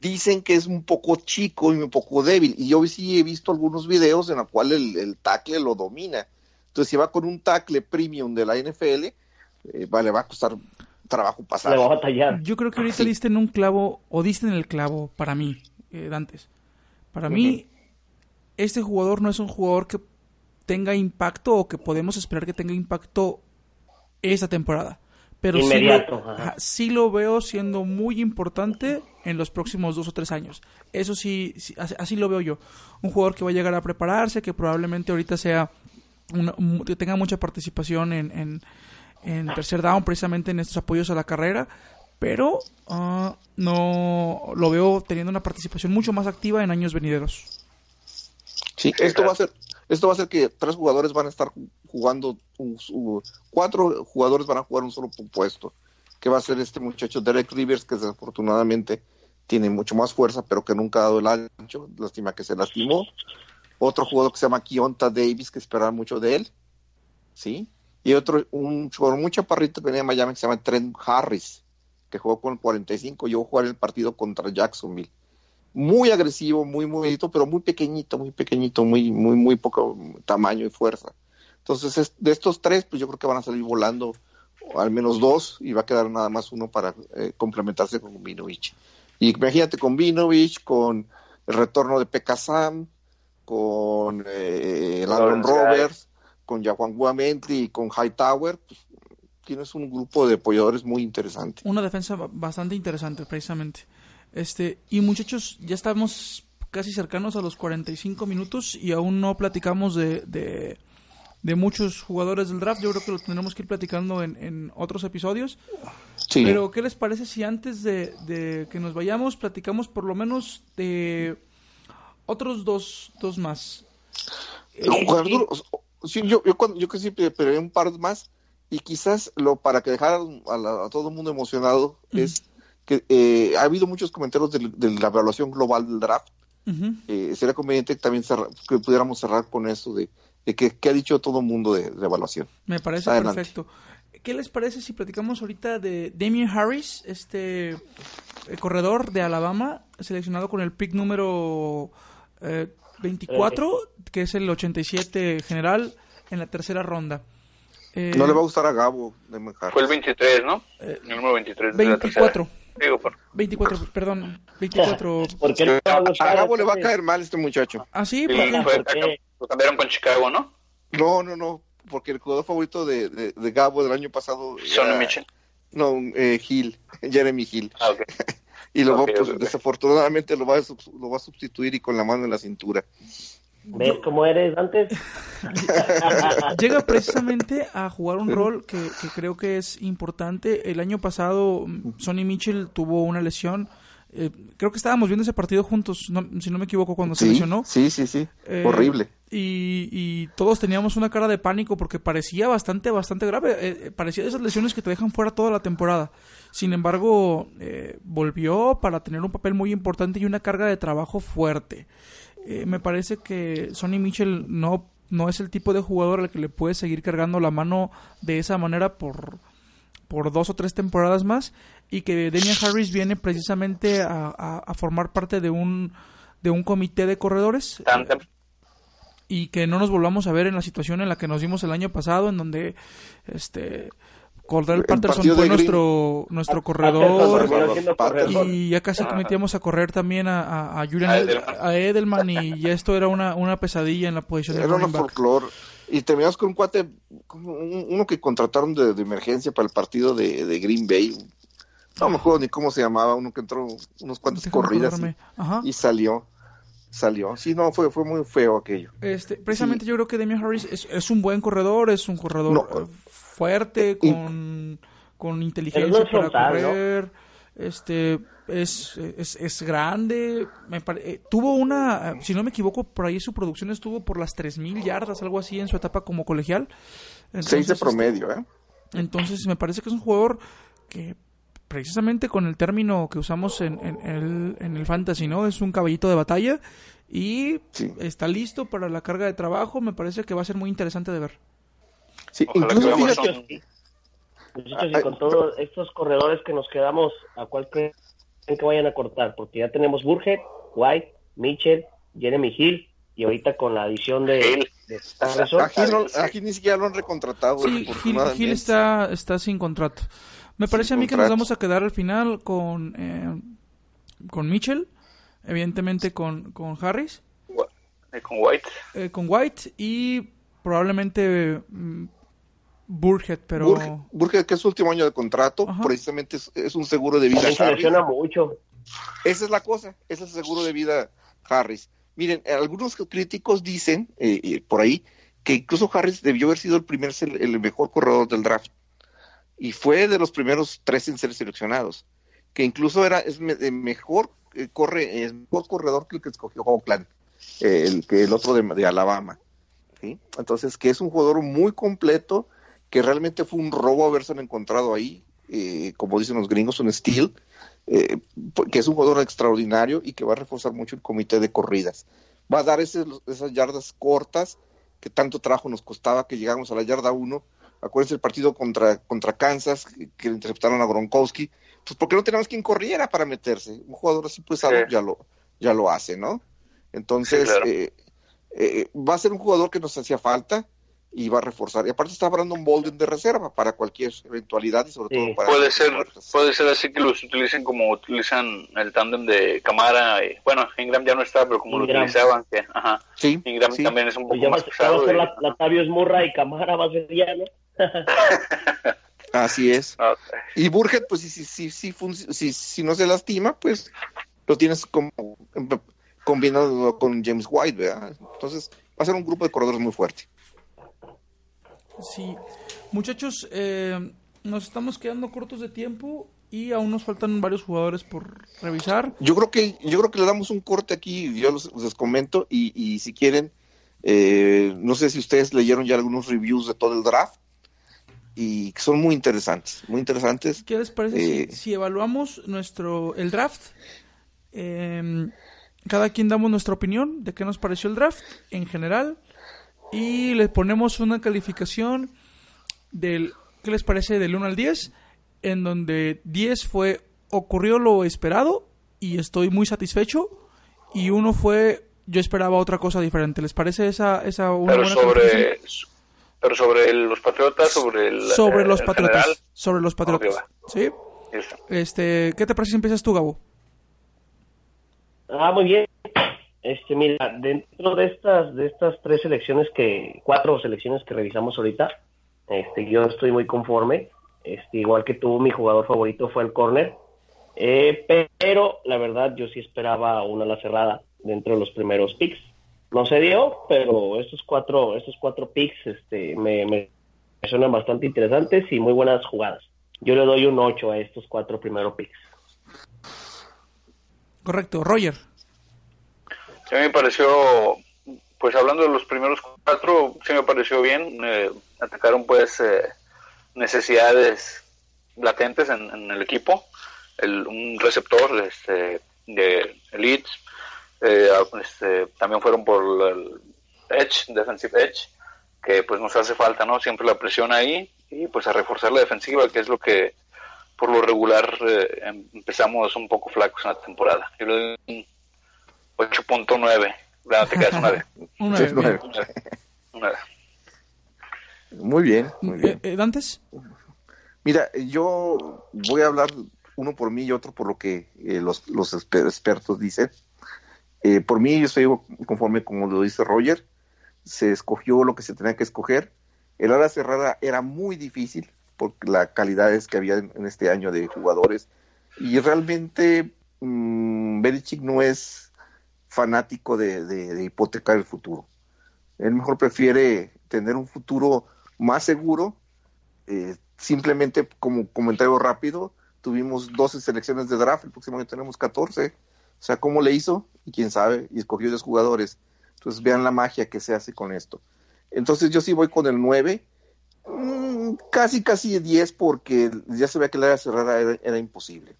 Dicen que es un poco chico y un poco débil. Y yo sí he visto algunos videos en los cuales el, el tackle lo domina entonces, si va con un tackle premium de la NFL, eh, vale, va a costar trabajo pasar. Le va a batallar. Yo creo que ahorita diste en un clavo, o diste en el clavo para mí, eh, Dantes. Para mí, este jugador no es un jugador que tenga impacto o que podemos esperar que tenga impacto esta temporada. Pero Inmediato, sí, lo, veo siendo muy importante en los próximos dos o tres años. Eso sí, así lo veo yo. Un jugador que va a llegar a prepararse, que probablemente ahorita sea que tenga mucha participación en, en, tercer down, precisamente en estos apoyos a la carrera, pero ah, no lo veo teniendo una participación mucho más activa en años venideros. Sí, esto va a ser, esto va a ser que tres jugadores van a estar jugando, cuatro jugadores van a jugar un solo puesto, que va a ser este muchacho Derek Rivers, que desafortunadamente tiene mucho más fuerza, pero que nunca ha dado el ancho, lástima que se lastimó otro jugador que se llama Kionta Davis, que esperaba mucho de él, ¿sí? Y otro, un jugador muy chaparrito que venía de Miami que se llama Trent Harris, que jugó con el 45, yo jugar el partido contra Jacksonville. Muy agresivo, muy movidito, pero muy pequeñito, muy pequeñito, muy, muy, muy poco tamaño y fuerza. Entonces, de estos tres, pues yo creo que van a salir volando al menos dos y va a quedar nada más uno para eh, complementarse con Vinovich. Y imagínate con Vinovich, con el retorno de Pekka con eh, Aaron Roberts, con Guamenti y con Hightower, pues, tienes un grupo de apoyadores muy interesante. Una defensa bastante interesante, precisamente. Este, y muchachos, ya estamos casi cercanos a los 45 minutos y aún no platicamos de, de, muchos jugadores del draft. Yo creo que lo tendremos que ir platicando en, en otros episodios. Sí. Pero, ¿qué les parece si antes de, de, que nos vayamos platicamos por lo menos de otros dos, dos más. Eh, sí, yo, yo, cuando, yo que sí un par más y quizás lo para que dejara a, todo el mundo emocionado es que eh, ha habido muchos comentarios de, la evaluación global del draft. eh, sería conveniente también que pudiéramos cerrar con eso de, de que, ha dicho todo el mundo de, evaluación. Me parece perfecto. ¿Qué les parece si platicamos ahorita de Damien Harris, este eh, corredor de Alabama, seleccionado con el pick número 24, eh, que es el 87 general en la tercera ronda. Eh, no le va a gustar a Gabo de Fue el 23, ¿no? Eh, el número 23. 24. Digo, por... 24, perdón. 24. Porque a, a Gabo le va a caer mal este muchacho. ¿Ah, sí? ¿Por sí, qué? Lo cambiaron con Chicago, ¿no? No, no, no. Porque el jugador favorito de, de, de Gabo del año pasado. Sonny Mitchell. No, eh, Hill. Jeremy Hill. Ah, ok. y luego, pues, desafortunadamente lo va, a, lo va a sustituir y con la mano en la cintura. ¿Ves cómo eres antes? Llega precisamente a jugar un rol que, creo que es importante. El año pasado Sonny Mitchell tuvo una lesión. Eh, creo que estábamos viendo ese partido juntos, si no me equivoco, cuando se lesionó. Sí, sí, sí. Eh, Horrible. Y, y, todos teníamos una cara de pánico porque parecía bastante, bastante grave. Eh, parecía de esas lesiones que te dejan fuera toda la temporada. Sin embargo, volvió para tener un papel muy importante y una carga de trabajo fuerte. Eh, me parece que Sonny Mitchell no, no es el tipo de jugador al que le puede seguir cargando la mano de esa manera por, por dos o tres temporadas más y que Damian Harris viene precisamente a, formar parte de un, de un comité de corredores. y que no nos volvamos a ver en la situación en la que nos vimos el año pasado, en donde este Cordell Patterson fue nuestro, nuestro corredor. y ya casi metíamos a correr también a, a, Julian, a Edelman. y ya esto era una, una pesadilla en la posición de Era folclore. Y terminamos con un cuate, uno que contrataron de, emergencia para el partido de, Green Bay. No me acuerdo ni cómo se llamaba, uno que entró unos cuantos corridas y, salió salió. Sí, no, fue, fue muy feo aquello. Este, precisamente yo creo que Damian Harris es, es, un buen corredor, es un corredor fuerte, con, con inteligencia para correr. Este es, es, es grande. Me eh, tuvo una, si no me equivoco, por ahí su producción estuvo por las 3000 yardas, algo así en su etapa como colegial. Seis de promedio, ¿eh? Entonces me parece que es un jugador que precisamente con el término que usamos en, en, el, en el fantasy, ¿no? Es un caballito de batalla y está listo para la carga de trabajo. Me parece que va a ser muy interesante de ver. Sí, incluso fíjate, y con todos estos corredores que nos quedamos, ¿a cuál creen que vayan a cortar? Porque ya tenemos Burgett, White, Mitchell, Jeremy Hill y ahorita con la adición de, aquí, ni siquiera lo han recontratado. Sí, Hill, está, está sin contrato. Me parece a mí que nos vamos a quedar al final con, eh, con Mitchell, evidentemente con, con Harris. Eh, con White. Eh, con White y probablemente mm, Burhead, pero... Burhead, que es su último año de contrato, precisamente es, un seguro de vida. Se mucho. Esa es la cosa, ese es el seguro de vida Harris. Miren, algunos críticos dicen eh, eh, por ahí que incluso Harris debió haber sido el primer el mejor corredor del draft y fue de los primeros tres en ser seleccionados, que incluso era es mejor eh, corre es mejor corredor que el que escogió Oakland, el que el otro de, Alabama. Entonces, que es un jugador muy completo que realmente fue un robo haberse encontrado ahí, eh, como dicen los gringos, un steal, eh, que es un jugador extraordinario y que va a reforzar mucho el comité de corridas. Va a dar esas yardas cortas que tanto trabajo nos costaba que llegamos a la yarda 1. Acuérdense el partido contra, contra Kansas, que, interceptaron a Gronkowski. Pues porque no teníamos quien corriera para meterse. Un jugador así pues ya, lo, ya lo hace, ¿no? Entonces, eh, va a ser un jugador que nos hacía falta y va a reforzar. Y aparte está Brandon Bolden de reserva para cualquier eventualidad y sobre todo para... Puede ser, puede ser así que los utilicen como utilizan el tándem de Camara. Y, bueno, Ingram ya no está, pero como lo utilizaban. Que, ajá. Sí, Ingram también es un poco más pesado. La, la Murra y Camara va a ser ya, ¿no? Así es. Y Burgett, pues si, si, si, si, si, no se lastima, pues lo tienes como combinado con James White, ¿verdad? Entonces va a ser un grupo de corredores muy fuerte. Sí, muchachos, eh, nos estamos quedando cortos de tiempo y aún nos faltan varios jugadores por revisar. Yo creo que yo creo que le damos un corte aquí, yo les comento y, y si quieren, eh, no sé si ustedes leyeron ya algunos reviews de todo el draft y que son muy interesantes, muy interesantes. ¿Qué les parece si, eh, evaluamos nuestro el draft? Em, cada quien damos nuestra opinión de qué nos pareció el draft en general y les ponemos una calificación del, ¿qué les parece? Del 1 al 10, en donde 10 fue ocurrió lo esperado y estoy muy satisfecho y uno fue yo esperaba otra cosa diferente. ¿Les parece esa, esa una Pero sobre, Pero sobre los Patriotas, sobre el. Sobre los Patriotas. sobre los Patriotas. ¿Sí? Este, ¿Qué te parece si empiezas tú, Gabo? Ah, muy bien. Este, mira, dentro de estas, de estas tres selecciones que, cuatro selecciones que revisamos ahorita, este, yo estoy muy conforme. Este, igual que tú, mi jugador favorito fue el corner. Eh, pero la verdad, yo sí esperaba una la cerrada dentro de los primeros picks. No se dio, pero estos cuatro, estos cuatro picks este, me, me suenan bastante interesantes y muy buenas jugadas. Yo le doy un 8 a estos cuatro primeros picks. Correcto, Roger. Sí, me pareció, pues hablando de los primeros cuatro, sí me pareció bien. Eh, atacaron pues eh, necesidades latentes en, el equipo. El, un receptor este, de Elite. Eh, este, también fueron por el Edge, Defensive Edge, que pues nos hace falta, ¿no? Siempre la presión ahí y pues a reforzar la defensiva, que es lo que por lo regular eh, empezamos un poco flacos en la temporada. Yo 8.9. No, te quedas una vez. Muy bien. Muy bien. Eh, ¿Dantes? Mira, yo voy a hablar uno por mí y otro por lo que eh, los, los expertos dicen. por mí, yo estoy conforme como lo dice Roger. Se escogió lo que se tenía que escoger. El ala cerrada era muy difícil por la calidad que había en, este año de jugadores. Y realmente mmm, Belichick no es fanático de, hipotecar el futuro. Él mejor prefiere tener un futuro más seguro. Eh, simplemente como comentario rápido, tuvimos 12 selecciones de draft, el próximo año tenemos 14. O sea, ¿cómo le hizo? Y quién sabe, y escogió dos jugadores. Entonces vean la magia que se hace con esto. Entonces yo sí voy con el 9 Mm, casi, casi 10 porque ya se ve que la área cerrada era, imposible.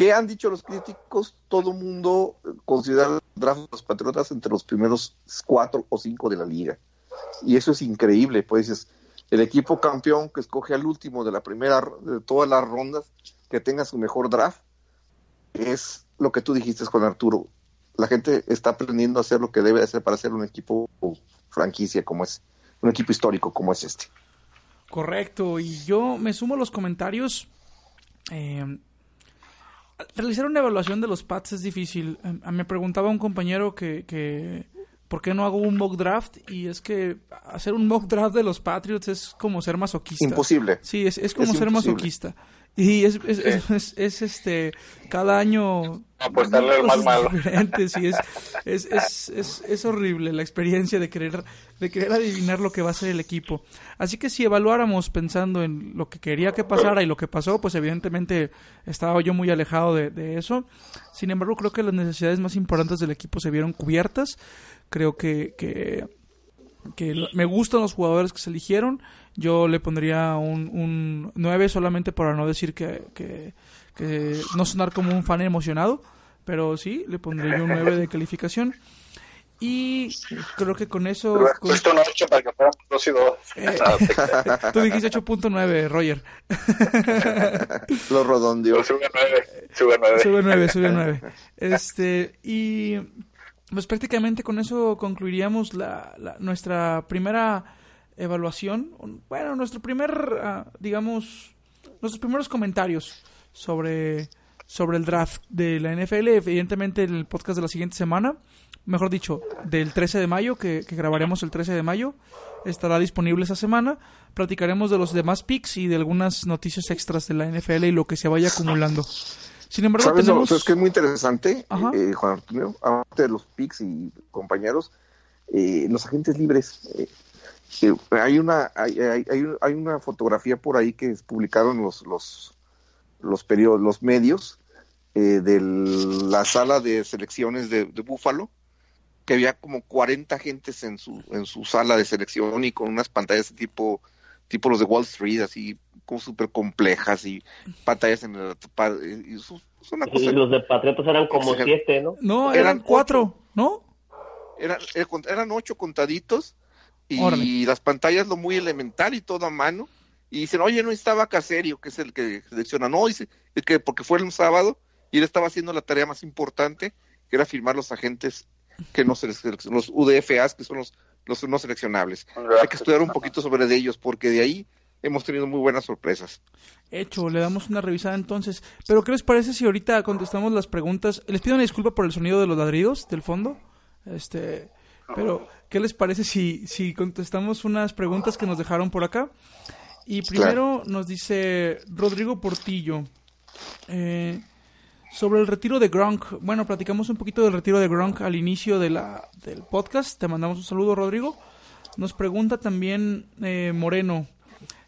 ¿Qué han dicho los críticos? Todo mundo considera el draft de los Patriotas entre los primeros 4 o 5 de la liga. Y eso es increíble, pues el equipo campeón que escoge al último de la primera, de todas las rondas, que tenga su mejor draft, es lo que tú dijiste con Arturo. La gente está aprendiendo a hacer lo que debe hacer para ser un equipo franquicia como es, un equipo histórico como es este. Correcto, y yo me sumo a los comentarios. Eh, realizar una evaluación de los Pats es difícil. Eh, me preguntaba un compañero que, que ¿por qué no hago un mock draft? Y es que hacer un mock draft de los Patriots es como ser masoquista. Imposible. Sí, es, es como ser masoquista. Y es, es, es, este, cada año... Apostarle al más malo. Es, es, es, horrible la experiencia de querer, de querer adivinar lo que va a ser el equipo. Así que si evaluáramos pensando en lo que quería que pasara y lo que pasó, pues evidentemente estaba yo muy alejado de, de eso. Sin embargo, creo que las necesidades más importantes del equipo se vieron cubiertas. Creo que, que que me gustan los jugadores que se eligieron. Yo le pondría un, un 9 solamente para no decir que, que, no sonar como un fan emocionado, pero sí, le pondría un 9 de calificación. Y creo que con eso... Puesto un 8 para que fueran 2 y 2. Eh, tú dijiste 8.9, Roger. Lo redondeó. Sube 9. Sube 9. Sube 9, sube 9. Este, y pues prácticamente con eso concluiríamos la, nuestra primera evaluación, bueno, nuestro primer, ah, digamos, nuestros primeros comentarios sobre, sobre el draft de la NFL, evidentemente en el podcast de la siguiente semana, mejor dicho, del 13 de mayo, que, que grabaremos el 13 de mayo, estará disponible esa semana. Platicaremos de los demás picks y de algunas noticias extras de la NFL y lo que se vaya acumulando. Sin embargo, tenemos... es que es muy interesante, eh, Juan Antonio, aparte de los PICs y compañeros, eh, los agentes libres. Eh, hay una hay, hay, hay, una fotografía por ahí que publicaron los los los periodos, los medios de la sala de selecciones de, de Búfalo que había como 40 agentes en su en su sala de selección y con unas pantallas tipo tipo los de Wall Street así como súper complejas y pantallas en el... Y, los de Patriotas eran como siete, ¿no? No, eran, cuatro, ¿no? Eran, eh, eran ocho contaditos y las pantallas lo muy elemental y todo a mano. Y dicen, oye, no estaba Caserio, que es el que selecciona. No, dice, que porque fue el sábado y él estaba haciendo la tarea más importante, que era firmar los agentes que no se los UDFAs, que son los, los no seleccionables. Hay que estudiar un poquito sobre de ellos porque de ahí hemos tenido muy buenas sorpresas. Hecho, le damos una revisada entonces. Pero ¿qué les parece si ahorita contestamos las preguntas? Les pido una disculpa por el sonido de los ladridos del fondo. Este, pero ¿qué les parece si, si contestamos unas preguntas que nos dejaron por acá? Y primero nos dice Rodrigo Portillo. Eh, sobre el retiro de Gronk. Bueno, platicamos un poquito del retiro de Gronk al inicio de la, del podcast. Te mandamos un saludo, Rodrigo. Nos pregunta también eh, Moreno.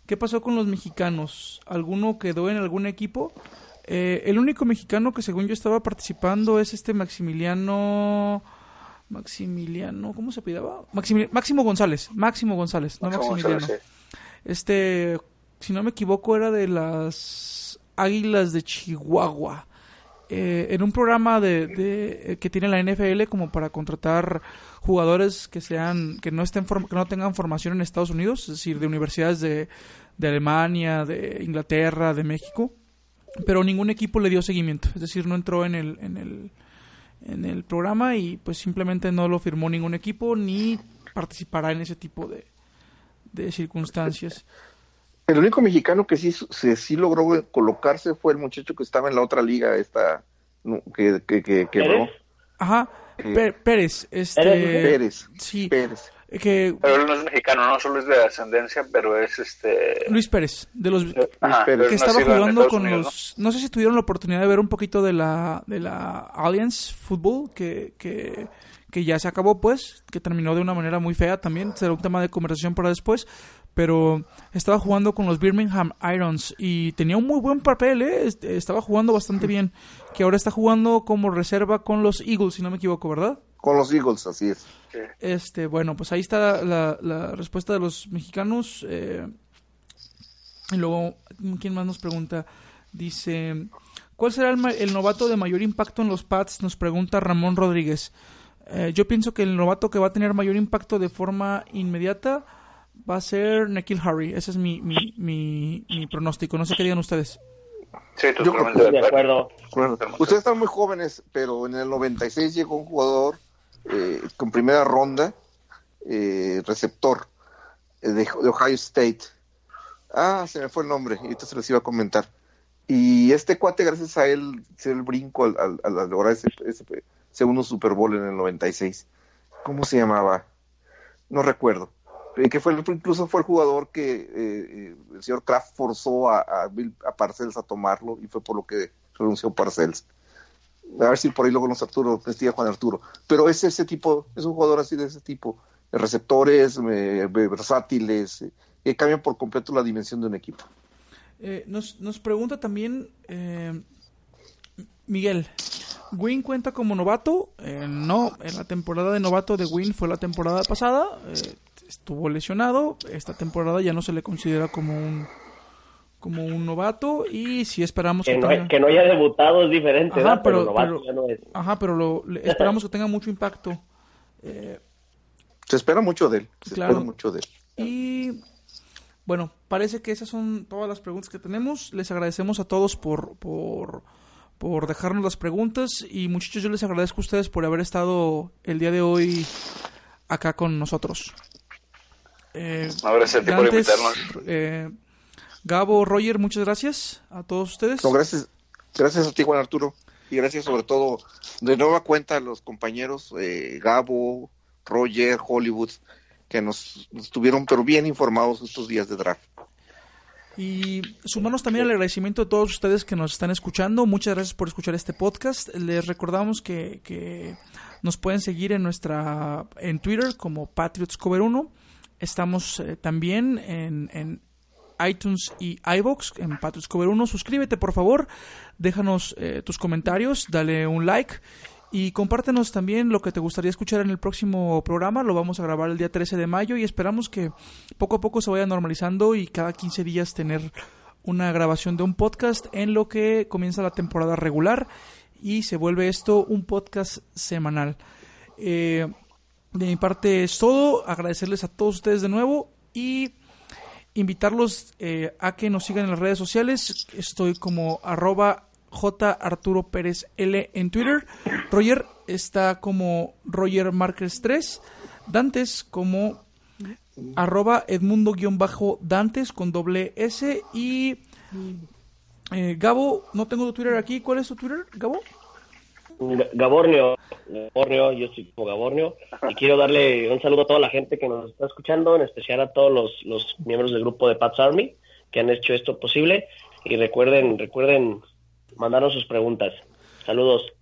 ¿Qué pasó con los mexicanos? ¿Alguno quedó en algún equipo? Eh, el único mexicano que según yo estaba participando es este Maximiliano... Maximiliano, ¿cómo se pidaba? Máximo González, Máximo González, no Maximiliano. Este, si no me equivoco, era de las Águilas de Chihuahua. Eh, en un programa de, de, que tiene la NFL como para contratar jugadores que sean que no estén que no tengan formación en Estados Unidos, es decir, de universidades de, de Alemania, de Inglaterra, de México, pero ningún equipo le dio seguimiento, es decir, no entró en el en el en el programa y pues simplemente no lo firmó ningún equipo ni participará en ese tipo de, de circunstancias. El único mexicano que sí, sí logró colocarse fue el muchacho que estaba en la otra liga, esta que, que, que quebró. Ajá, eh, Pérez. Este, Pérez. Sí. Pérez. Que, pero él no es mexicano, no solo es de ascendencia, pero es este. Luis Pérez, de los Ajá, que estaba jugando con Unidos, los. No sé si tuvieron la oportunidad de ver un poquito de la de la Alliance Football que, que que ya se acabó, pues, que terminó de una manera muy fea también. Será un tema de conversación para después. Pero estaba jugando con los Birmingham Irons y tenía un muy buen papel, ¿eh? Este, Estaba jugando bastante bien. Que ahora está jugando como reserva con los Eagles, si no me equivoco, ¿verdad? Con los Eagles, así es. Este, bueno, pues ahí está la, la respuesta de los mexicanos. eh, y luego, ¿quién más nos pregunta? Dice, ¿cuál será el, ma- el novato de mayor impacto en los Pats? Nos pregunta Ramón Rodríguez. Eh, yo pienso que el novato que va a tener mayor impacto de forma inmediata va a ser Nekil Harry. Ese es mi, mi, mi, mi pronóstico. No sé qué digan ustedes. Sí, Yo creo de De acuerdo. Ustedes están muy jóvenes, pero en el 96 llegó un jugador eh, con primera ronda, eh, receptor eh, de, de Ohio State. Ah, se me fue el nombre, y ahorita se les iba a comentar. Y este cuate, gracias a él, se dio el brinco al, al, al lograr ese, ese segundo Super Bowl en el 96. ¿Cómo se llamaba? No recuerdo. Eh, que fue incluso fue el jugador que eh, eh, el señor Kraft forzó a, a, a Parcells a tomarlo y fue por lo que renunció Parcells. A ver si por ahí luego nos Arturo, vestía Juan Arturo. Pero es ese tipo, es un jugador así de ese tipo. Receptores, eh, versátiles, eh, que cambian por completo la dimensión de un equipo. Eh, nos, pregunta también eh, Miguel. ¿Win cuenta como novato? Eh, no, en la temporada de novato de Win fue la temporada pasada. eh, estuvo lesionado. Esta temporada ya no se le considera como un como un novato y si esperamos Que que, no, tenga- que no haya debutado es diferente, Ajá, ¿verdad? pero, pero- novato pero- ya no es. Ajá, pero lo, le- esperamos que tenga mucho impacto. Eh, Se espera mucho de él. Se Claro. espera mucho de él. Y bueno, parece que esas son todas las preguntas que tenemos. Les agradecemos a todos por, por, por dejarnos las preguntas. Y muchachos, yo les agradezco a ustedes por haber estado el día de hoy acá con nosotros. Eh, No, gracias a ti por invitarnos. eh, Gabo, Roger, muchas gracias a todos ustedes. No, gracias, gracias a ti, Juan Arturo. Y gracias sobre todo, de nueva cuenta, a los compañeros eh, Gabo, Roger, Hollywood, que nos, nos estuvieron pero bien informados estos días de draft. Y sumarnos también al agradecimiento de todos ustedes que nos están escuchando. Muchas gracias por escuchar este podcast. Les recordamos que, que nos pueden seguir en nuestra en Twitter como Patriots Cover 1. Estamos eh, también en, en iTunes y iBox en Patriots Cover 1. Suscríbete, por favor. Déjanos eh, tus comentarios, dale un like y compártenos también lo que te gustaría escuchar en el próximo programa. Lo vamos a grabar el día 13 de mayo y esperamos que poco a poco se vaya normalizando y cada 15 días tener una grabación de un podcast en lo que comienza la temporada regular y se vuelve esto un podcast semanal. Eh, de mi parte es todo. Agradecerles a todos ustedes de nuevo y invitarlos eh, a que nos sigan en las redes sociales. Estoy como arroba J. Arturo Pérez L en Twitter. Roger está como Roger Márquez 3. Dantes como arroba Edmundo-Dantes con doble S y eh, Gabo, no tengo tu Twitter aquí, ¿cuál es tu Twitter, Gabo? Gaborneo, Gaborneo, yo soy como Gaborneo y quiero darle un saludo a toda la gente que nos está escuchando, en especial a todos los, los miembros del grupo de Pats Army que han hecho esto posible y recuerden, recuerden mandarnos sus preguntas. Saludos.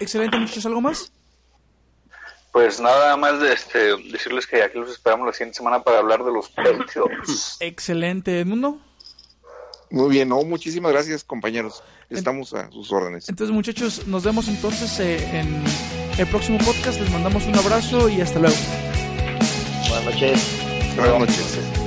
Excelente, muchachos, ¿algo más? Pues nada más de este, decirles que aquí los esperamos la siguiente semana para hablar de los Patriots. Excelente, Edmundo. Muy bien, no, muchísimas gracias compañeros. Estamos a sus órdenes. Entonces muchachos, nos vemos entonces eh, en el próximo podcast. Les mandamos un abrazo y hasta luego. Buenas noches. Buenas noches.